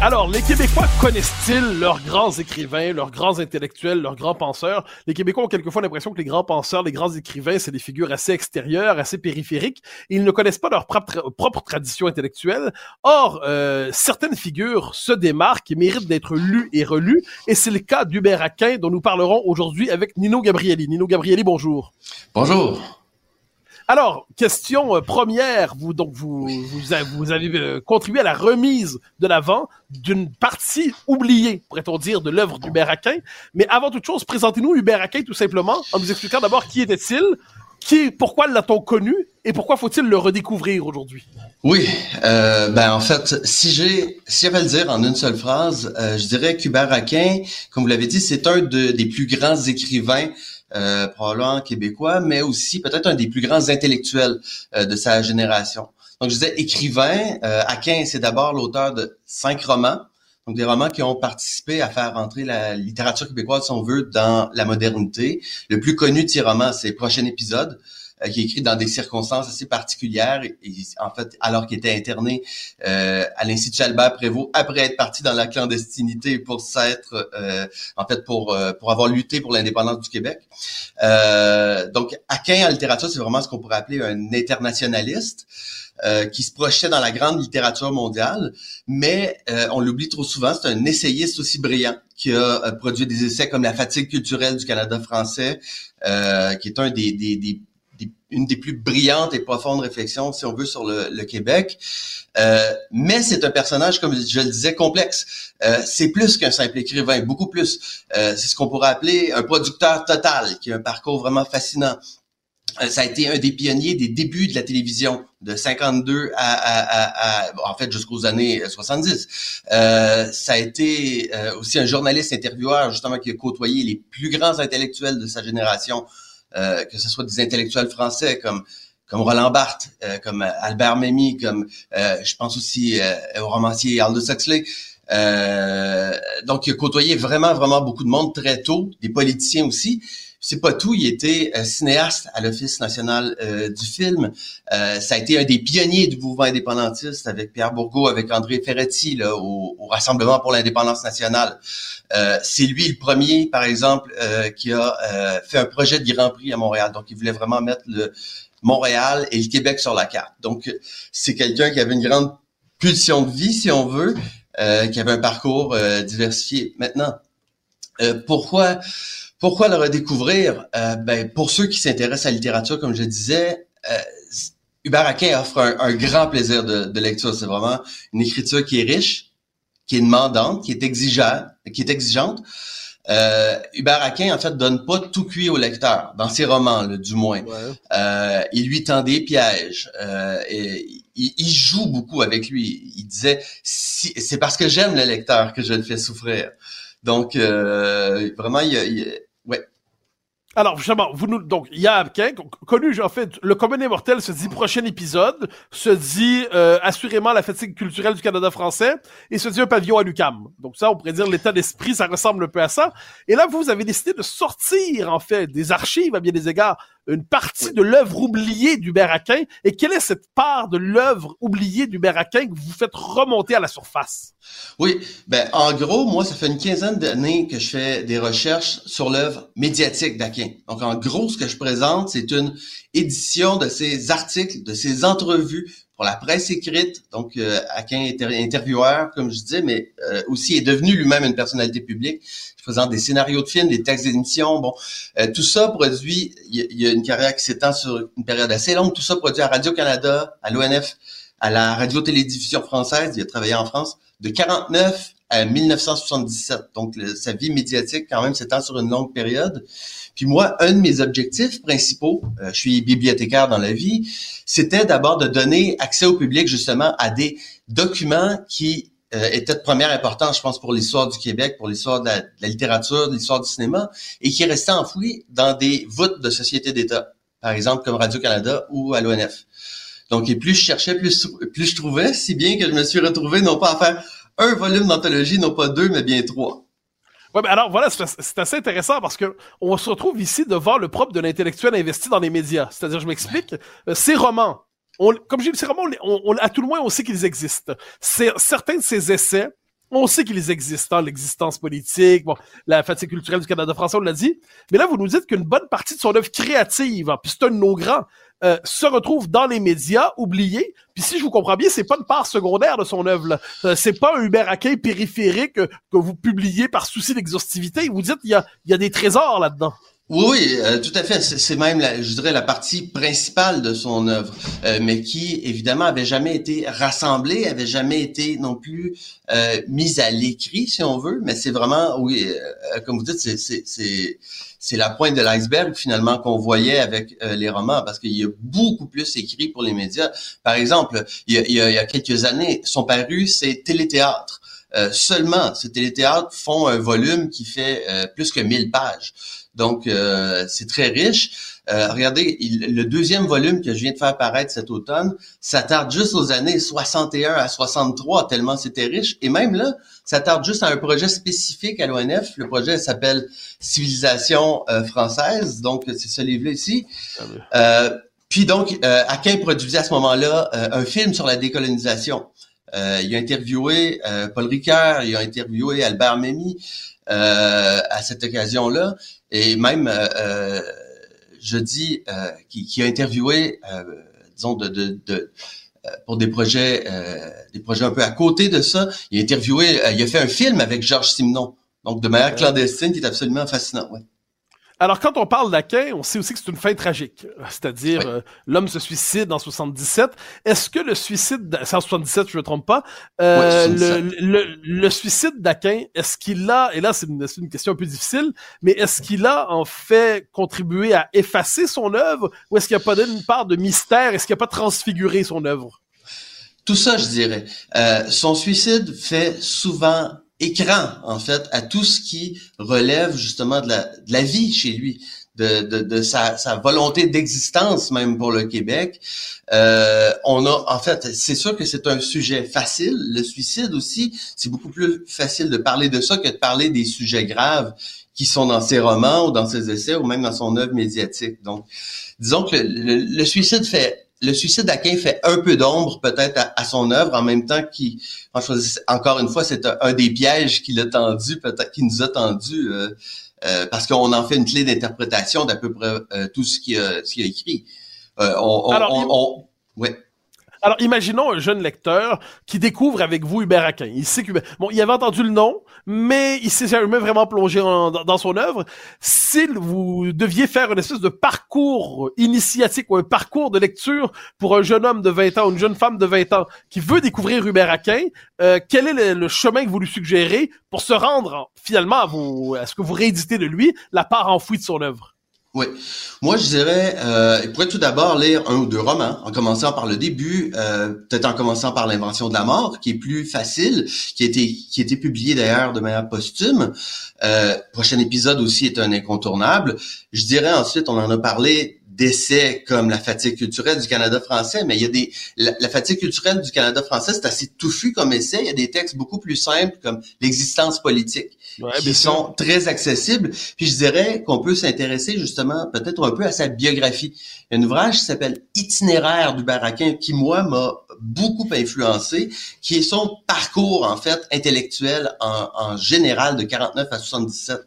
Alors, les Québécois connaissent-ils leurs grands écrivains, leurs grands intellectuels, leurs grands penseurs? Les Québécois ont quelquefois l'impression que les grands penseurs, les grands écrivains, c'est des figures assez extérieures, assez périphériques. ils ne connaissent pas leur propre, tradition intellectuelle. Or, euh, certaines figures se démarquent et méritent d'être lues et relues. Et c'est le cas d'Hubert Aquin, dont nous parlerons aujourd'hui avec Nino Gabrieli. Nino Gabrieli, bonjour. Bonjour. Alors, question euh, première, vous avez euh, contribué à la remise de l'avant d'une partie oubliée, pourrait-on dire, de l'œuvre d'Hubert Aquin. Mais avant toute chose, présentez-nous Hubert Aquin tout simplement en nous expliquant d'abord qui était-il, qui, pourquoi l'a-t-on connu et pourquoi faut-il le redécouvrir aujourd'hui? Oui, euh, ben en fait, si j'ai si j'avais à le dire en une seule phrase, je dirais qu'Hubert Aquin, comme vous l'avez dit, c'est un des plus grands écrivains euh, probablement québécois, mais aussi peut-être un des plus grands intellectuels euh, de sa génération. Donc, je disais écrivain. Euh, Aquin, c'est d'abord l'auteur de cinq romans, donc des romans qui ont participé à faire entrer la littérature québécoise, si on veut, dans la modernité. Le plus connu de ces romans, c'est Prochain épisode, euh, qui est écrit dans des circonstances assez particulières. Et, en fait, alors qu'il était interné euh, à l'Institut Albert Prévost, après être parti dans la clandestinité pour s'être, euh, en fait, pour pour avoir lutté pour l'indépendance du Québec. donc, Aquin en littérature, c'est vraiment ce qu'on pourrait appeler un internationaliste. qui se projetait dans la grande littérature mondiale, mais on l'oublie trop souvent, c'est un essayiste aussi brillant qui a produit des essais comme La fatigue culturelle du Canada français, qui est un des, des, des une des plus brillantes et profondes réflexions, si on veut, sur le, Québec. Euh, mais c'est un personnage, comme je le disais, complexe. Euh, c'est plus qu'un simple écrivain, beaucoup plus. Euh, c'est ce qu'on pourrait appeler un producteur total, qui a un parcours vraiment fascinant. ça a été un des pionniers des débuts de la télévision, de 52 à, à, à, en fait jusqu'aux années 70. ça a été aussi un journaliste intervieweur justement qui a côtoyé les plus grands intellectuels de sa génération, euh, que ce soit des intellectuels français comme comme Roland Barthes, euh, comme Albert Memmi, comme euh, je pense aussi au romancier Aldous Huxley. donc, il a côtoyé vraiment, vraiment beaucoup de monde très tôt, des politiciens aussi c'est pas tout, il était euh, cinéaste à l'Office national euh, du film. Euh, ça a été un des pionniers du mouvement indépendantiste avec Pierre Bourgault, avec André Ferretti là, au, Rassemblement pour l'indépendance nationale. c'est lui le premier, par exemple, qui a fait un projet de Grand Prix à Montréal. Donc, il voulait vraiment mettre le Montréal et le Québec sur la carte. Donc, c'est quelqu'un qui avait une grande pulsion de vie, si on veut, qui avait un parcours diversifié. Maintenant, pourquoi pourquoi le redécouvrir? Euh, ben, pour ceux qui s'intéressent à la littérature, comme je disais, euh, Hubert Aquin offre un, grand plaisir de, lecture. C'est vraiment une écriture qui est riche, qui est demandante, qui est exigeante, qui est exigeante. Euh, Hubert Aquin, en fait, donne pas tout cuit au lecteur, dans ses romans, du moins. Euh, il lui tend des pièges. Euh, et, il, joue beaucoup avec lui. Il disait, c'est parce que j'aime le lecteur que je le fais souffrir. Donc, vraiment, il, il, alors, justement, vous nous, donc, il y a Abkin, connu, en fait, le commun immortel se dit prochain épisode, se dit euh, assurément la fatigue culturelle du Canada français, et se dit un pavillon à l'UCAM. Donc ça, on pourrait dire l'état d'esprit, ça ressemble un peu à ça. Et là, vous avez décidé de sortir, en fait, des archives, à bien des égards, une partie de l'œuvre oubliée du Aquin. Et quelle est cette part de l'œuvre oubliée du Aquin que vous faites remonter à la surface? Oui, ben en gros, moi, ça fait une quinzaine d'années que je fais des recherches sur l'œuvre médiatique d'Aquin. Donc, en gros, ce que je présente, c'est une édition de ses articles, de ses entrevues pour la presse écrite. Donc, euh, est intervieweur, comme je disais, mais euh, aussi est devenu lui-même une personnalité publique. Présente des scénarios de films, des textes d'émission. Bon, euh, tout ça produit, il y, a une carrière qui s'étend sur une période assez longue. Tout ça produit à Radio-Canada, à l'ONF, à la radio-télévision française. Il a travaillé en France de 49 à 1977. Donc, sa vie médiatique, quand même, s'étend sur une longue période. Puis moi, un de mes objectifs principaux, euh, je suis bibliothécaire dans la vie, c'était d'abord de donner accès au public justement à des documents qui euh, étaient de première importance, je pense, pour l'histoire du Québec, pour l'histoire de, la littérature, de l'histoire du cinéma, et qui restaient enfouis dans des voûtes de sociétés d'État, par exemple comme Radio-Canada ou à l'ONF. Donc, et plus je cherchais, plus, plus je trouvais, si bien que je me suis retrouvé non pas à faire un volume d'anthologie, non pas deux, mais bien trois. Ouais, mais alors voilà, c'est assez intéressant parce que on se retrouve ici devant le propre de l'intellectuel investi dans les médias. C'est-à-dire, je m'explique, euh, ces romans, on, comme j'ai dit, ces romans, on, à tout le moins, on sait qu'ils existent. Certains de ces essais on sait qu'ils existent, hein, l'existence politique, la fatigue culturelle du Canada français, on l'a dit. Mais là, vous nous dites qu'une bonne partie de son œuvre créative, hein, puis c'est un de nos grands, euh, se retrouve dans les médias, oublié. Puis si je vous comprends bien, c'est pas une part secondaire de son œuvre. Euh, c'est pas un Hubert Aquin périphérique que, que vous publiez par souci d'exhaustivité. Vous dites il y a, y a des trésors là-dedans. Oui, oui euh, tout à fait. C'est même, la, je dirais, la partie principale de son œuvre, euh, mais qui, évidemment, avait jamais été rassemblée, avait jamais été non plus euh, mise à l'écrit, si on veut. Mais c'est vraiment, oui, euh, comme vous dites, c'est c'est la pointe de l'iceberg finalement qu'on voyait avec les romans, parce qu'il y a beaucoup plus écrit pour les médias. Par exemple, il y a, quelques années, sont parus ces téléthéâtres. seulement, ces téléthéâtres font un volume qui fait plus que 1000 pages. Donc, euh, c'est très riche. Euh, regardez, le deuxième volume que je viens de faire apparaître cet automne ça tarde juste aux années 61 à 63, tellement c'était riche. Et même là, ça tarde juste à un projet spécifique à l'ONF. Le projet s'appelle Civilisation euh, française. Donc, c'est ce livre-là ici. Ah puis donc, euh, Aquin produisait à ce moment-là un film sur la décolonisation. il a interviewé Paul Ricard, il a interviewé Albert Memmi à cette occasion-là et même euh, euh, je dis euh, qui, qui, a interviewé, disons de, de, de pour des projets, des projets un peu à côté de ça. Il a interviewé, il a fait un film avec Georges Simenon, donc de manière clandestine, qui est absolument fascinant. Ouais. Alors, quand on parle d'Aquin, on sait aussi que c'est une fin tragique. C'est-à-dire, euh, l'homme se suicide en 77. Est-ce que le suicide, c'est en 77, je ne me trompe pas, euh, le, le, le, suicide d'Aquin, est-ce qu'il a, et là c'est une, une, question un peu difficile, mais est-ce qu'il a en fait contribué à effacer son œuvre ou est-ce qu'il n'y a pas donné une part de mystère? Est-ce qu'il n'a pas transfiguré son œuvre? Tout ça, je dirais. Euh, son suicide fait souvent écran, en fait, à tout ce qui relève justement de la, de la vie chez lui, de, de, de sa, sa, volonté d'existence même pour le Québec. Euh, on a, en fait, c'est sûr que c'est un sujet facile. Le suicide aussi, c'est beaucoup plus facile de parler de ça que de parler des sujets graves qui sont dans ses romans ou dans ses essais ou même dans son œuvre médiatique. Donc, disons que le, le suicide fait le suicide d'Aquin fait un peu d'ombre peut-être à, son œuvre, en même temps qu'il, encore une fois, c'est un, des pièges qu'il a tendu, peut-être qu'il nous a tendu, euh, euh, parce qu'on en fait une clé d'interprétation d'à peu près euh, tout ce qu'il a, a, écrit. on, Alors, on, ouais. Alors, imaginons un jeune lecteur qui découvre avec vous Hubert Aquin. Il sait que bon, il avait entendu le nom, mais il s'est jamais vraiment plongé dans son œuvre. Si vous deviez faire une espèce de parcours initiatique ou un parcours de lecture pour un jeune homme de 20 ans ou une jeune femme de 20 ans qui veut découvrir Hubert Aquin, euh, quel est le, chemin que vous lui suggérez pour se rendre finalement à, vous, à ce que vous rééditez de lui, la part enfouie de son œuvre? Oui. Moi, je dirais, euh, il pourrait tout d'abord lire un ou deux romans, en commençant par le début, euh, peut-être en commençant par l'invention de la mort, qui est plus facile, qui a été, qui a été publié d'ailleurs de manière posthume. Euh, prochain épisode aussi est un incontournable. Je dirais ensuite, on en a parlé, d'essais comme la fatigue culturelle du Canada français, mais il y a des la, fatigue culturelle du Canada français, c'est assez touffu comme essai. Il y a des textes beaucoup plus simples comme l'existence politique qui sont très accessibles. Puis je dirais qu'on peut s'intéresser justement peut-être un peu à sa biographie. Il y a un ouvrage qui s'appelle Itinéraire du Baraquin qui moi m'a beaucoup influencé, qui est son parcours en fait intellectuel en, en général de 49 à 77.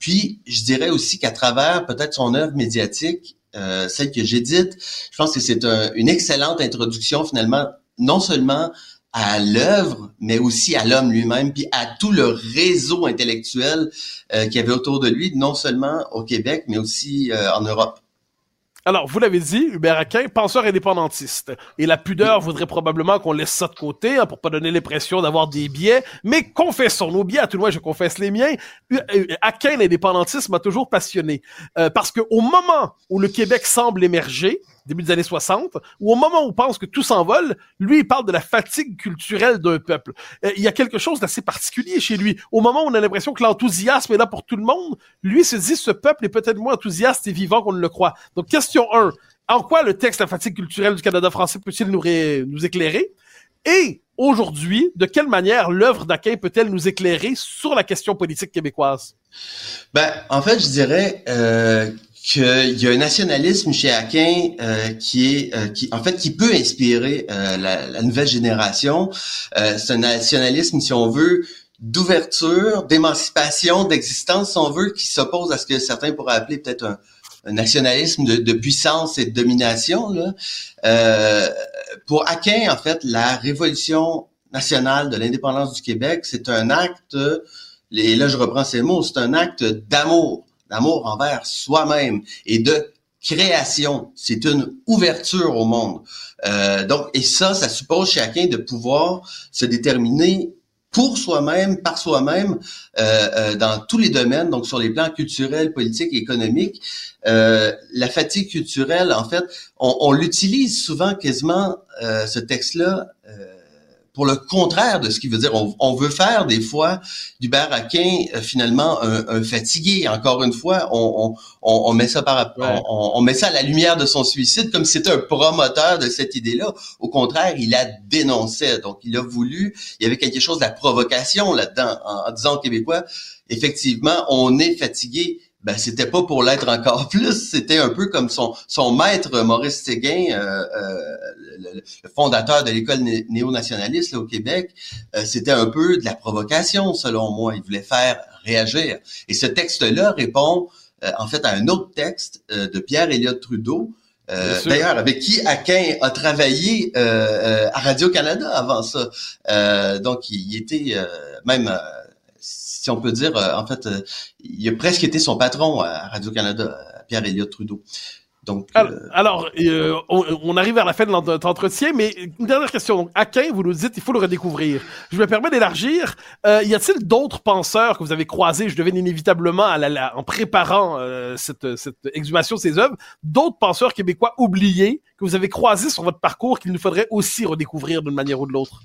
Puis je dirais aussi qu'à travers peut-être son œuvre médiatique, euh, celle que j'édite, je pense que c'est une excellente introduction finalement, non seulement à l'œuvre, mais aussi à l'homme lui-même, puis à tout le réseau intellectuel euh, qu'il y avait autour de lui, non seulement au Québec, mais aussi euh, en Europe. Alors, vous l'avez dit, Hubert Aquin, penseur indépendantiste. Et la pudeur voudrait probablement qu'on laisse ça de côté, hein, pour pas donner l'impression d'avoir des biais. Mais confessons nos biais, à tout le moins je confesse les miens. Euh, Aquin, l'indépendantisme m'a toujours passionné. Euh, parce que au moment où le Québec semble émerger, début des années 60, ou au moment où on pense que tout s'envole, lui, il parle de la fatigue culturelle d'un peuple. Euh, il y a quelque chose d'assez particulier chez lui. Au moment où on a l'impression que l'enthousiasme est là pour tout le monde, lui se dit, ce peuple est peut-être moins enthousiaste et vivant qu'on ne le croit. Donc, question 1. En quoi le texte La fatigue culturelle du Canada français peut-il nous, nous éclairer? Et aujourd'hui, de quelle manière l'œuvre d'Aquin peut-elle nous éclairer sur la question politique québécoise? Ben, en fait, je dirais euh, qu'il y a un nationalisme chez Aquin euh, qui est euh, qui en fait qui peut inspirer euh, la, la, nouvelle génération. c'est un nationalisme, si on veut, d'ouverture, d'émancipation, d'existence, si on veut, qui s'oppose à ce que certains pourraient appeler peut-être un, un, nationalisme de, de, puissance et de domination. Là. pour Aquin, en fait, la révolution nationale de l'indépendance du Québec, c'est un acte, et là je reprends ces mots, c'est un acte d'amour d'amour envers soi-même et de création. C'est une ouverture au monde. Euh, donc, et ça, ça suppose chacun de pouvoir se déterminer pour soi-même, par soi-même, euh, euh, dans tous les domaines, donc sur les plans culturels, politiques, économiques. Euh, la fatigue culturelle, en fait, on, on l'utilise souvent quasiment, euh, ce texte-là, pour le contraire de ce qu'il veut dire. On, veut faire des fois du Aquin euh, finalement un, fatigué. Encore une fois, on, on met ça par on, met ça à la lumière de son suicide comme si c'était un promoteur de cette idée-là. Au contraire, il a dénoncé. Donc, il a voulu. Il y avait quelque chose de la provocation là-dedans en, en disant aux Québécois, effectivement, on est fatigué ben c'était pas pour l'être encore plus, c'était un peu comme son son maître Maurice Séguin, euh, euh, le, fondateur de l'école néo-nationaliste au Québec, euh, c'était un peu de la provocation selon moi. Il voulait faire réagir. Et ce texte-là répond en fait à un autre texte de Pierre Elliott Trudeau. D'ailleurs, avec qui Aquin a travaillé à Radio Canada avant ça. donc, il, il était même si on peut dire, euh, en fait, euh, il a presque été son patron à Radio-Canada, Pierre Elliott Trudeau. Donc, alors, euh, on, arrive vers la fin de notre entretien, mais une dernière question. Donc, Aquin, vous nous dites, il faut le redécouvrir. Je me permets d'élargir. y a-t-il d'autres penseurs que vous avez croisés, je devine inévitablement en préparant cette, cette, exhumation de ces œuvres, d'autres penseurs québécois oubliés que vous avez croisés sur votre parcours qu'il nous faudrait aussi redécouvrir d'une manière ou de l'autre?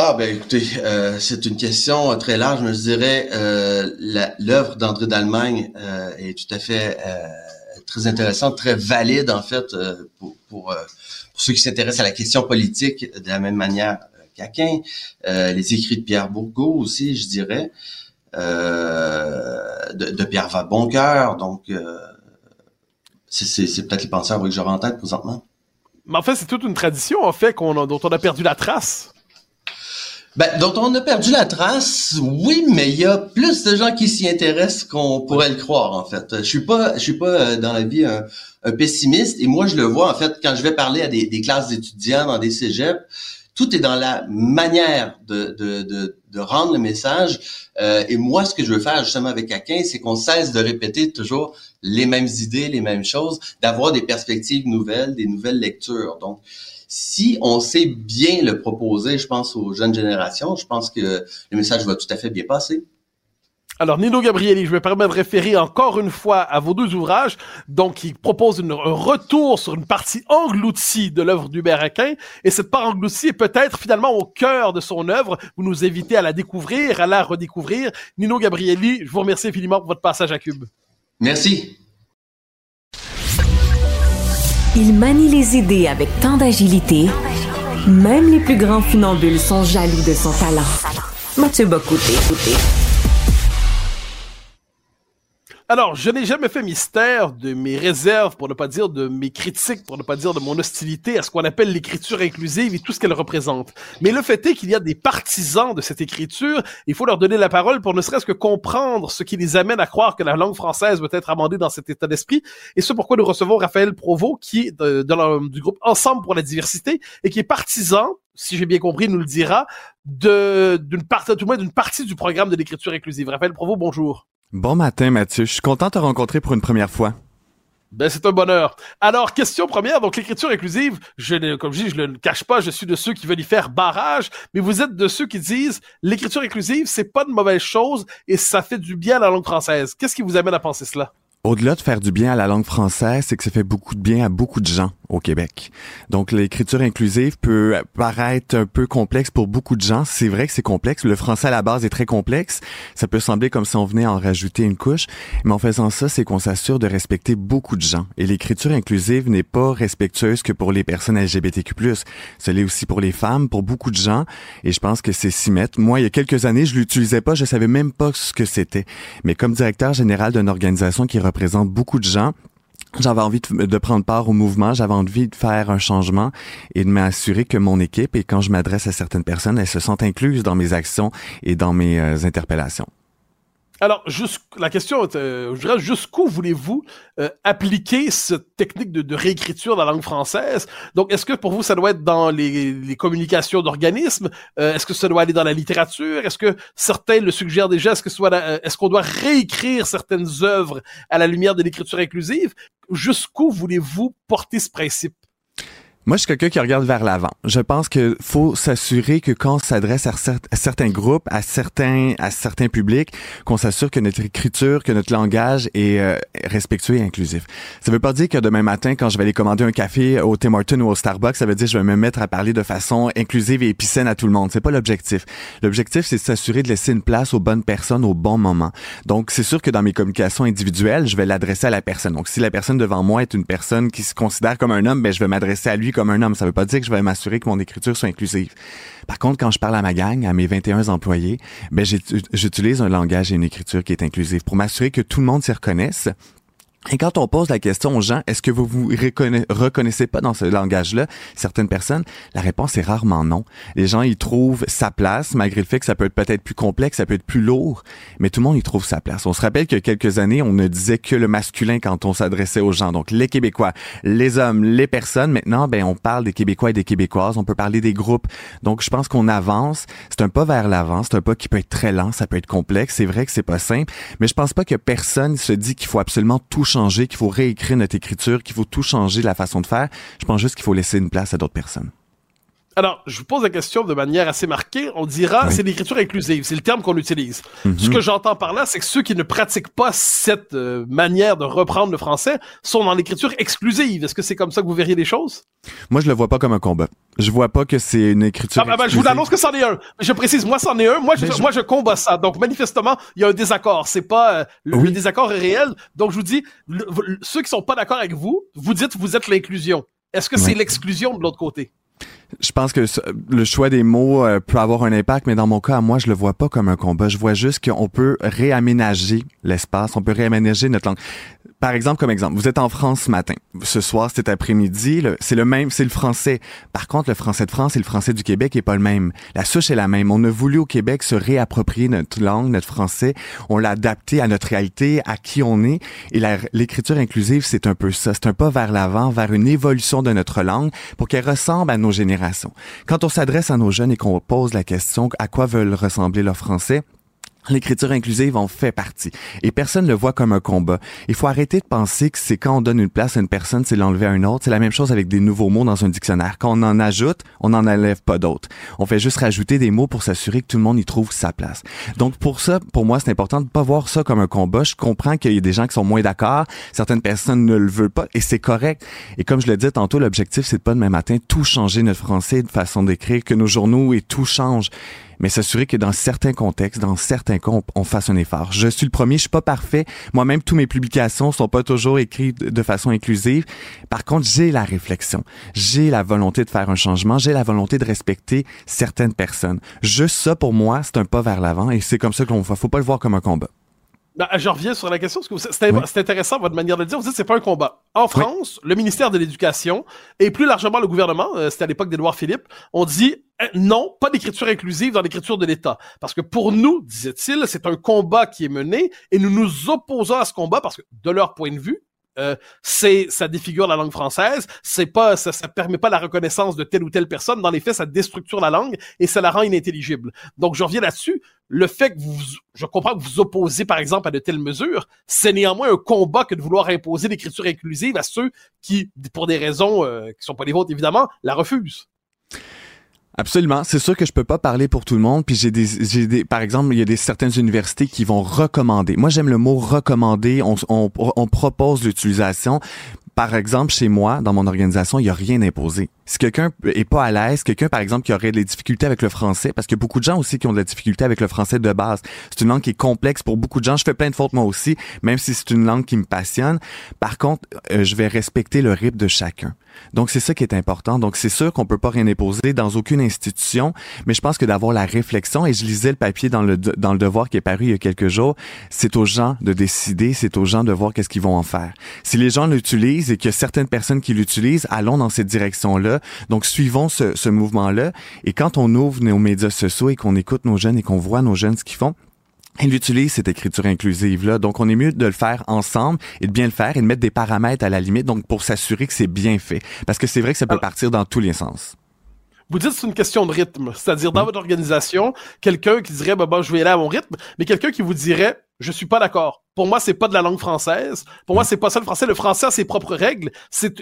Ah ben écoutez, euh, c'est une question très large, mais je dirais euh, l'œuvre d'André d'Allemagne euh, est tout à fait euh, très intéressante, très valide en fait pour, pour, ceux qui s'intéressent à la question politique de la même manière qu'Aquin. les écrits de Pierre Bourgault aussi, je dirais, de, de, Pierre Boncoeur, donc c'est peut-être les penseurs que j'aurais en tête présentement. Mais en fait, c'est toute une tradition en fait qu'on dont on a perdu la trace. Ben, dont on a perdu la trace, oui, mais il y a plus de gens qui s'y intéressent qu'on pourrait le croire, en fait. Je suis pas, je suis pas euh, dans la vie un, pessimiste, et moi, je le vois, en fait, quand je vais parler à des, classes d'étudiants dans des cégeps, tout est dans la manière de, de, de, rendre le message. Euh, et moi, ce que je veux faire justement avec Aquin, c'est qu'on cesse de répéter toujours les mêmes idées, les mêmes choses, d'avoir des perspectives nouvelles, des nouvelles lectures. Donc, si on sait bien le proposer, je pense, aux jeunes générations, je pense que le message va tout à fait bien passer. Alors, Nino Gabrieli, je me permets de référer encore une fois à vos deux ouvrages. Donc, il propose un retour sur une partie engloutie de l'œuvre d'Hubert Aquin. Et cette part engloutie est peut-être finalement au cœur de son œuvre. Vous nous invitez à la découvrir, à la redécouvrir. Nino Gabrieli, je vous remercie infiniment pour votre passage à Cube. Merci. Il manie les idées avec tant d'agilité, même les plus grands funambules sont jaloux de son talent. Mathieu Bocoté. Alors, je n'ai jamais fait mystère de mes réserves, pour ne pas dire de mes critiques, pour ne pas dire de mon hostilité à ce qu'on appelle l'écriture inclusive et tout ce qu'elle représente. Mais le fait est qu'il y a des partisans de cette écriture, il faut leur donner la parole pour ne serait-ce que comprendre ce qui les amène à croire que la langue française doit être amendée dans cet état d'esprit. Et c'est pourquoi nous recevons Raphaël Provost, qui est de, du groupe Ensemble pour la diversité et qui est partisan si j'ai bien compris, nous le dira, d'une partie, tout moins d'une partie du programme de l'écriture inclusive. Raphaël Provost, bonjour. Bon matin, Mathieu. Je suis content de te rencontrer pour une première fois. Ben, c'est un bonheur. Alors, question première, donc l'écriture inclusive, je comme je dis, je ne le cache pas, je suis de ceux qui veulent y faire barrage, mais vous êtes de ceux qui disent l'écriture inclusive, c'est pas de mauvaise chose et ça fait du bien à la langue française. Qu'est-ce qui vous amène à penser cela? Au-delà de faire du bien à la langue française, c'est que ça fait beaucoup de bien à beaucoup de gens au Québec. Donc l'écriture inclusive peut paraître un peu complexe pour beaucoup de gens. C'est vrai que c'est complexe. Le français à la base est très complexe. Ça peut sembler comme si on venait en rajouter une couche. Mais en faisant ça, c'est qu'on s'assure de respecter beaucoup de gens. Et l'écriture inclusive n'est pas respectueuse que pour les personnes LGBTQ+. Ça l'est aussi pour les femmes, pour beaucoup de gens. Et je pense que c'est s'y mettre. Moi, il y a quelques années, je l'utilisais pas. Je savais même pas ce que c'était. Mais comme directeur général d'une organisation qui représente représente beaucoup de gens. J'avais envie de, prendre part au mouvement, j'avais envie de faire un changement et de m'assurer que mon équipe, et quand je m'adresse à certaines personnes, elles se sentent incluses dans mes actions et dans mes euh, interpellations. Alors, la question est, euh, je dirais, jusqu'où voulez-vous euh, appliquer cette technique de, de, réécriture dans la langue française? Donc, est-ce que pour vous, ça doit être dans les, les communications d'organismes? Euh, est-ce que ça doit aller dans la littérature? Est-ce que certains le suggèrent déjà? Est-ce que soit, euh, est-ce qu'on doit réécrire certaines œuvres à la lumière de l'écriture inclusive? Jusqu'où voulez-vous porter ce principe? Moi, je suis quelqu'un qui regarde vers l'avant. Je pense qu'il faut s'assurer que quand on s'adresse à, certains groupes, à certains, à certains publics, qu'on s'assure que notre écriture, que notre langage est euh, respectueux et inclusif. Ça veut pas dire que demain matin, quand je vais aller commander un café au Tim Hortons ou au Starbucks, ça veut dire que je vais me mettre à parler de façon inclusive et épicène à tout le monde. C'est pas l'objectif. L'objectif, c'est de s'assurer de laisser une place aux bonnes personnes au bon moment. Donc, c'est sûr que dans mes communications individuelles, je vais l'adresser à la personne. Donc, si la personne devant moi est une personne qui se considère comme un homme, ben, je vais m'adresser à lui comme un homme. Ça veut pas dire que je vais m'assurer que mon écriture soit inclusive. Par contre, quand je parle à ma gang, à mes 21 employés, ben j'utilise un langage et une écriture qui est inclusive pour m'assurer que tout le monde s'y reconnaisse et quand on pose la question aux gens, est-ce que vous vous reconnaissez pas dans ce langage-là, certaines personnes, la réponse est rarement non. Les gens y trouvent sa place, malgré le fait que ça peut être peut-être plus complexe, ça peut être plus lourd, mais tout le monde y trouve sa place. On se rappelle qu'il y a quelques années, on ne disait que le masculin quand on s'adressait aux gens, donc les Québécois, les hommes, les personnes. Maintenant, ben on parle des Québécois et des Québécoises, on peut parler des groupes. Donc je pense qu'on avance. C'est un pas vers l'avant, c'est un pas qui peut être très lent, ça peut être complexe. C'est vrai que c'est pas simple, mais je pense pas que personne se dit qu'il faut absolument tout changer, qu'il faut réécrire notre écriture, qu'il faut tout changer la façon de faire. Je pense juste qu'il faut laisser une place à d'autres personnes. Alors, je vous pose la question de manière assez marquée. On dira, c'est l'écriture inclusive, c'est le terme qu'on utilise. Mhm. Ce que j'entends par là, c'est que ceux qui ne pratiquent pas cette euh, manière de reprendre le français sont dans l'écriture exclusive. Est-ce que c'est comme ça que vous verriez les choses? Moi, je le vois pas comme un combat. Je vois pas que c'est une écriture. Ah, bah, je vous annonce que c'en est un. Je précise, moi, c'en est un. Moi, je, moi, je combats ça. Donc, manifestement, il y a un désaccord. C'est pas, euh, le, désaccord est réel. Donc, je vous dis, ceux qui sont pas d'accord avec vous, vous dites, vous êtes l'inclusion. Est-ce que c'est l'exclusion de l'autre côté? Je pense que le choix des mots euh, peut avoir un impact, mais dans mon cas, moi, je le vois pas comme un combat. Je vois juste qu'on peut réaménager l'espace, on peut réaménager notre langue par exemple, comme exemple, vous êtes en France ce matin. Ce soir, cet après-midi, c'est le même, c'est le français. Par contre, le français de France et le français du Québec est pas le même. La souche est la même. On a voulu au Québec se réapproprier notre langue, notre français. On l'a adapté à notre réalité, à qui on est. Et l'écriture inclusive, c'est un peu ça. C'est un pas vers l'avant, vers une évolution de notre langue pour qu'elle ressemble à nos générations. Quand on s'adresse à nos jeunes et qu'on pose la question à quoi veulent ressembler leurs français, L'écriture inclusive en fait partie. Et personne ne le voit comme un combat. Il faut arrêter de penser que c'est quand on donne une place à une personne, c'est l'enlever à une autre. C'est la même chose avec des nouveaux mots dans un dictionnaire. Quand on en ajoute, on n'en enlève pas d'autres. On fait juste rajouter des mots pour s'assurer que tout le monde y trouve sa place. Donc pour ça, pour moi, c'est important de pas voir ça comme un combat. Je comprends qu'il y a des gens qui sont moins d'accord. Certaines personnes ne le veulent pas et c'est correct. Et comme je le disais tantôt, l'objectif, c'est de pas demain matin tout changer notre français de façon d'écrire, que nos journaux et tout change mais s'assurer que dans certains contextes, dans certains cas, on, fasse un effort. Je suis le premier, je suis pas parfait. Moi-même, toutes mes publications sont pas toujours écrites de façon inclusive. Par contre, j'ai la réflexion, j'ai la volonté de faire un changement, j'ai la volonté de respecter certaines personnes. Juste ça, pour moi, c'est un pas vers l'avant et c'est comme ça qu'on voit. Faut pas le voir comme un combat. Ben, je reviens sur la question, parce que c'est intéressant votre manière de le dire. Vous dites c'est pas un combat. En France, le ministère de l'Éducation et plus largement le gouvernement, euh, c'était à l'époque d'Édouard Philippe, on dit non, pas d'écriture inclusive dans l'écriture de l'État. Parce que pour nous, disait-il, c'est un combat qui est mené et nous nous opposons à ce combat parce que de leur point de vue, euh, c'est ça défigure la langue française, c'est pas ça, ça permet pas la reconnaissance de telle ou telle personne. Dans les faits, ça déstructure la langue et ça la rend inintelligible. Donc, je reviens là-dessus. Le fait que vous, je comprends que vous vous opposez, par exemple, à de telles mesures, c'est néanmoins un combat que de vouloir imposer l'écriture inclusive à ceux qui, pour des raisons euh, qui sont pas les vôtres évidemment, la refusent. Absolument. C'est sûr que je peux pas parler pour tout le monde. Puis j'ai des, j'ai des, par exemple, il y a des certaines universités qui vont recommander. Moi, j'aime le mot recommander. On, on, on propose l'utilisation par exemple, chez moi, dans mon organisation, il n'y a rien imposé. Si quelqu'un est pas à l'aise, quelqu'un, par exemple, qui aurait des difficultés avec le français, parce qu'il y a beaucoup de gens aussi qui ont de la difficulté avec le français de base. C'est une langue qui est complexe pour beaucoup de gens. Je fais plein de fautes moi aussi, même si c'est une langue qui me passionne. Par contre, euh, je vais respecter le rythme de chacun. Donc, c'est ça qui est important. Donc, c'est sûr qu'on peut pas rien imposer dans aucune institution, mais je pense que d'avoir la réflexion, et je lisais le papier dans le, dans le devoir qui est paru il y a quelques jours, c'est aux gens de décider, c'est aux gens de voir qu'est-ce qu'ils vont en faire. Si les gens l'utilisent et qu'il y a certaines personnes qui l'utilisent, allons dans cette direction-là. Donc, suivons ce, ce mouvement-là. Et quand on ouvre nos médias sociaux et qu'on écoute nos jeunes et qu'on voit nos jeunes ce qu'ils font, il utilise cette écriture inclusive-là. Donc, on est mieux de le faire ensemble et de bien le faire et de mettre des paramètres à la limite, donc pour s'assurer que c'est bien fait. Parce que c'est vrai que ça peut partir dans tous les sens. Vous dites que c'est une question de rythme. C'est-à-dire, dans votre organisation, quelqu'un qui dirait, bah, bah, je vais aller à mon rythme, mais quelqu'un qui vous dirait, je suis pas d'accord. Pour moi, c'est pas de la langue française. Pour moi, c'est pas ça le français. Le français a ses propres règles.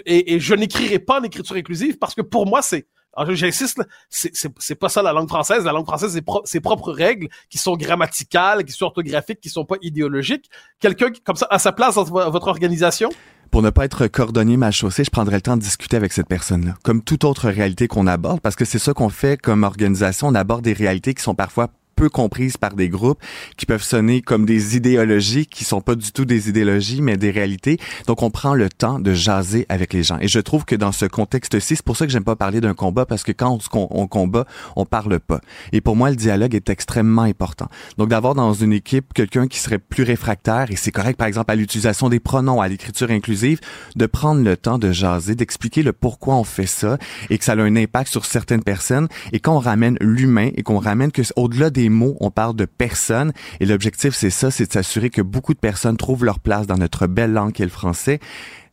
Et, et je n'écrirai pas en écriture inclusive parce que pour moi, c'est alors j'insiste, c'est pas ça la langue française. La langue française, c'est ses propres règles qui sont grammaticales, qui sont orthographiques, qui sont pas idéologiques. Quelqu'un comme ça a sa place dans votre organisation? pour ne pas être cordonnier mal chaussé, je prendrais le temps de discuter avec cette personne-là, comme toute autre réalité qu'on aborde, parce que c'est ça qu'on fait comme organisation, on aborde des réalités qui sont parfois peu comprises par des groupes qui peuvent sonner comme des idéologies qui sont pas du tout des idéologies mais des réalités. Donc on prend le temps de jaser avec les gens. Et je trouve que dans ce contexte-ci, c'est pour ça que j'aime pas parler d'un combat parce que quand on, on, combat, on parle pas. Et pour moi, le dialogue est extrêmement important. Donc d'avoir dans une équipe quelqu'un qui serait plus réfractaire et c'est correct par exemple à l'utilisation des pronoms, à l'écriture inclusive, de prendre le temps de jaser, d'expliquer le pourquoi on fait ça et que ça a un impact sur certaines personnes et qu'on ramène l'humain et qu'on ramène que au-delà des mots, on parle de personnes. Et l'objectif, c'est ça, c'est de s'assurer que beaucoup de personnes trouvent leur place dans notre belle langue qui est le français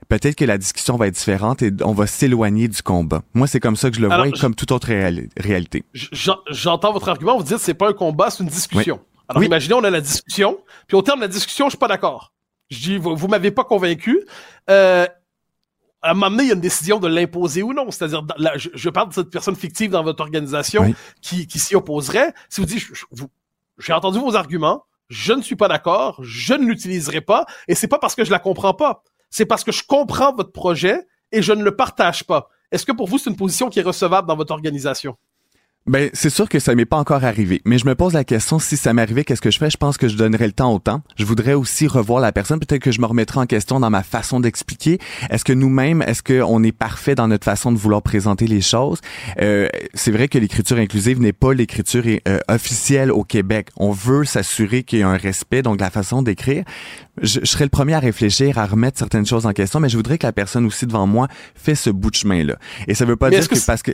peut-être que la discussion va être différente et on va s'éloigner du combat. Moi, c'est comme ça que je le vois, comme toute autre réalité. J'entends votre argument. Vous dites c'est pas un combat, c'est une discussion. Alors, imaginez, on a la discussion, puis au terme de la discussion, je suis pas d'accord. Je dis, vous, vous m'avez pas convaincu. Euh, à un moment donné, il y a une décision de l'imposer ou non. C'est-à-dire, je, parle de cette personne fictive dans votre organisation qui, qui s'y opposerait. Si vous dites, j'ai entendu vos arguments, je ne suis pas d'accord, je ne l'utiliserai pas, et c'est pas parce que je la comprends pas. C'est parce que je comprends votre projet et je ne le partage pas. Est-ce que pour vous, c'est une position qui est recevable dans votre organisation? Ben, c'est sûr que ça m'est pas encore arrivé, mais je me pose la question si ça m'arrivait, qu'est-ce que je fais? Je pense que je donnerais le temps au temps. Je voudrais aussi revoir la personne, peut-être que je me remettrai en question dans ma façon d'expliquer. Est-ce que nous-mêmes, est-ce qu'on est parfait dans notre façon de vouloir présenter les choses? Euh, C'est vrai que l'écriture inclusive n'est pas l'écriture euh, officielle au Québec. On veut s'assurer qu'il y a un respect, donc la façon d'écrire. Je, je, serais le premier à réfléchir, à remettre certaines choses en question, mais je voudrais que la personne aussi devant moi fait ce bout de chemin là. Et ça veut pas dire que parce que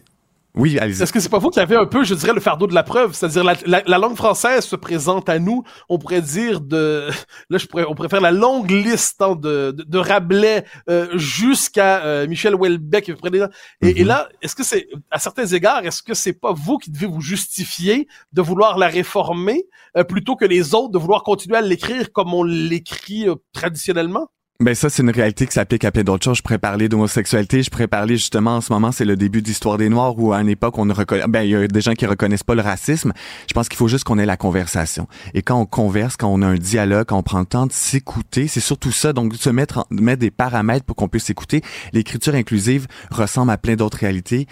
oui, allez-y. Est-ce que c'est pas vous qui avez un peu, je dirais, le fardeau de la preuve? C'est-à-dire, la, langue française se présente à nous, on pourrait dire de, là, je pourrais, on pourrait faire la longue liste hein, de, de, Rabelais euh, jusqu'à euh, Michel Houellebecq. Et, et, mm-hmm. là, est-ce que c'est, à certains égards, est-ce que c'est pas vous qui devez vous justifier de vouloir la réformer euh, plutôt que les autres de vouloir continuer à l'écrire comme on l'écrit traditionnellement? Ben ça, c'est une réalité qui s'applique à plein d'autres choses. Je pourrais parler d'homosexualité, je pourrais parler justement en ce moment, c'est le début d'Histoire des Noirs où à une époque on ne reconnaît, ben il y a des gens qui reconnaissent pas le racisme. Je pense qu'il faut juste qu'on ait la conversation. Et quand on converse, quand on a un dialogue, quand on prend le temps de s'écouter, c'est surtout ça. Donc se mettre, mettre des paramètres pour qu'on puisse écouter. L'écriture inclusive ressemble à plein d'autres réalités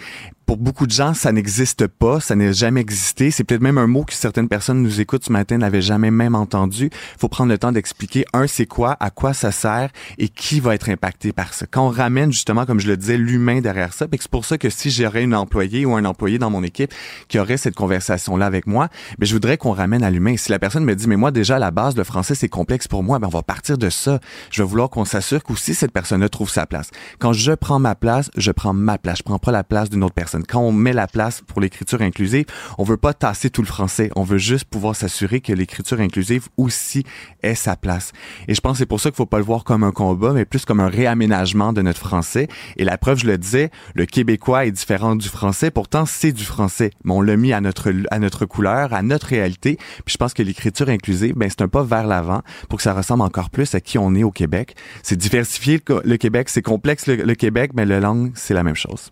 pour beaucoup de gens, ça n'existe pas, ça n'a jamais existé. C'est peut-être même un mot que certaines personnes nous écoutent ce matin n'avaient jamais même entendu. faut prendre le temps d'expliquer, un, c'est quoi, à quoi ça sert et qui va être impacté par ça. Quand on ramène justement, comme je le disais, l'humain derrière ça, c'est pour ça que si j'aurais une employée ou un employé dans mon équipe qui aurait cette conversation-là avec moi, mais je voudrais qu'on ramène à l'humain. Si la personne me dit, mais moi déjà à la base, le français c'est complexe pour moi, ben on va partir de ça. Je vais vouloir qu'on s'assure qu'aussi cette personne-là trouve sa place. Quand je prends ma place, je prends ma place. Je prends pas la place d'une autre personne. Quand on met la place pour l'écriture inclusive, on veut pas tasser tout le français. On veut juste pouvoir s'assurer que l'écriture inclusive aussi ait sa place. Et je pense que c'est pour ça qu'il faut pas le voir comme un combat, mais plus comme un réaménagement de notre français. Et la preuve, je le disais, le québécois est différent du français. Pourtant, c'est du français. Mais on l'a mis à notre, à notre couleur, à notre réalité. Puis je pense que l'écriture inclusive, ben, c'est un pas vers l'avant pour que ça ressemble encore plus à qui on est au Québec. C'est diversifié le, Québec, c'est complexe le, le Québec, mais la langue, c'est la même chose.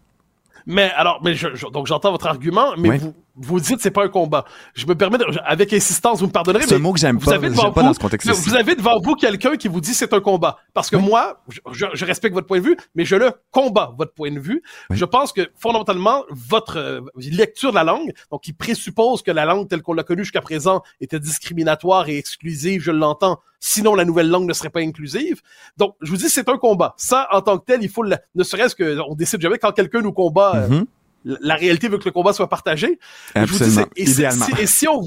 Mais alors, mais je, donc j'entends votre argument, mais vous, vous dites c'est pas un combat. Je me permets, de, avec insistance, vous me pardonnerez. C'est un mot que j'aime pas, avez pas dans ce contexte Vous avez devant vous quelqu'un qui vous dit c'est un combat. Parce que moi, je, je, respecte votre point de vue, mais je le combat, votre point de vue. Je pense que fondamentalement, votre euh, lecture de la langue, donc qui présuppose que la langue telle qu'on l'a connue jusqu'à présent était discriminatoire et exclusive, je l'entends, sinon la nouvelle langue ne serait pas inclusive. Donc, je vous dis, c'est un combat. Ça, en tant que tel, il faut, ne serait-ce que, on décide jamais quand quelqu'un nous combat, euh, mm-hmm la réalité veut que le combat soit partagé. Absolument. et, Si, on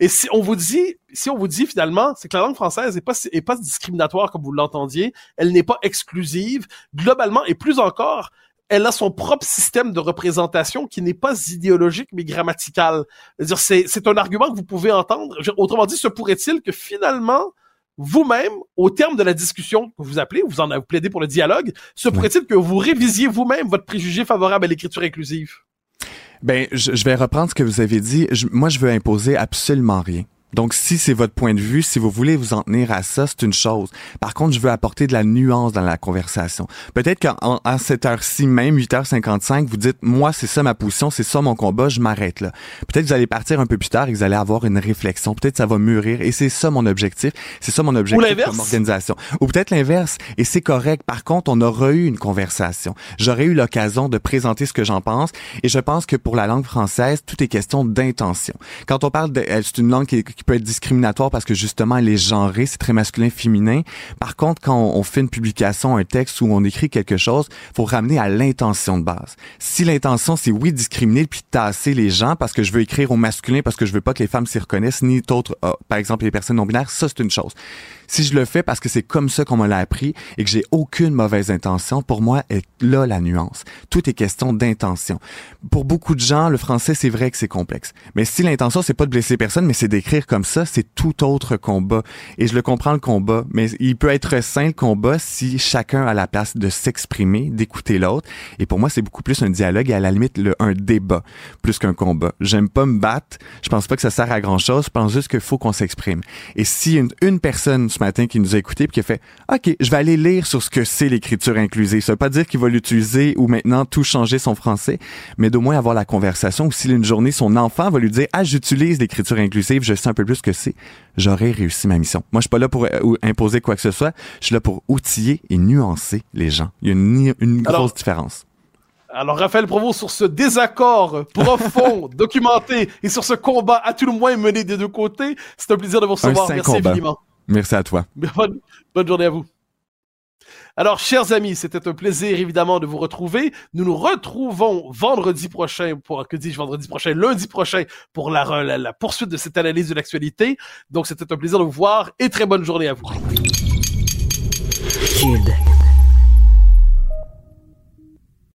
et si on vous dit, si on vous dit finalement, c'est que la langue française est pas est pas discriminatoire comme vous l'entendiez, elle n'est pas exclusive globalement et plus encore, elle a son propre système de représentation qui n'est pas idéologique mais grammatical. C'est c'est un argument que vous pouvez entendre. Autrement dit, se pourrait-il que finalement vous-même, au terme de la discussion que vous appelez, vous en avez plaidé pour le dialogue, se pourrait-il que vous révisiez vous-même votre préjugé favorable à l'écriture inclusive? Ben, je, vais reprendre ce que vous avez dit. moi, je veux imposer absolument rien. Donc, si c'est votre point de vue, si vous voulez vous en tenir à ça, c'est une chose. Par contre, je veux apporter de la nuance dans la conversation. Peut-être qu'à cette heure-ci, même 8h55, vous dites, moi, c'est ça ma position, c'est ça mon combat, je m'arrête là. Peut-être que vous allez partir un peu plus tard et vous allez avoir une réflexion. Peut-être que ça va mûrir et c'est ça mon objectif. C'est ça mon objectif comme organisation. Ou peut-être l'inverse et c'est correct. Par contre, on aura eu une conversation. J'aurais eu l'occasion de présenter ce que j'en pense et je pense que pour la langue française, tout est question d'intention. Quand on parle de, c'est une langue qui, qui peut être discriminatoire parce que justement elle est genrée, c'est très masculin féminin. Par contre, quand on fait une publication, un texte où on écrit quelque chose, faut ramener à l'intention de base. Si l'intention c'est oui discriminer puis tasser les gens parce que je veux écrire au masculin parce que je veux pas que les femmes s'y reconnaissent ni d'autres euh, par exemple les personnes non binaires, ça c'est une chose. Si je le fais parce que c'est comme ça qu'on me l'a appris et que j'ai aucune mauvaise intention, pour moi, est là la nuance. Tout est question d'intention. Pour beaucoup de gens, le français, c'est vrai que c'est complexe. Mais si l'intention, c'est pas de blesser personne, mais c'est d'écrire comme ça, c'est tout autre combat. Et je le comprends, le combat. Mais il peut être sain, le combat, si chacun a la place de s'exprimer, d'écouter l'autre. Et pour moi, c'est beaucoup plus un dialogue et à la limite, le, un débat, plus qu'un combat. J'aime pas me battre. Je pense pas que ça sert à grand chose. Je pense juste qu'il faut qu'on s'exprime. Et si une, personne matin qui nous a écouté et qui a fait OK, je vais aller lire sur ce que c'est l'écriture inclusive. Ça veut pas dire qu'il va l'utiliser ou maintenant tout changer son français, mais d'au moins avoir la conversation ou si une journée son enfant va lui dire "Ah, j'utilise l'écriture inclusive, je peu plus que c'est." J'aurais réussi ma mission. Moi, je suis pas là pour euh, imposer quoi que ce soit, je suis là pour outiller et nuancer les gens. Il y a une, une grosse différence. Alors, Raphaël Provo, sur ce désaccord profond, documenté, et sur ce combat à tout le moins mené des deux côtés, c'est un plaisir de vous recevoir. Merci infiniment. Merci à toi. Bonne, journée à vous. Alors, chers amis, c'était un plaisir évidemment de vous retrouver. Nous nous retrouvons vendredi prochain, pour que dis-je vendredi prochain, lundi prochain, pour la, la, poursuite de cette analyse de l'actualité. Donc, c'était un plaisir de vous voir et très bonne journée à vous.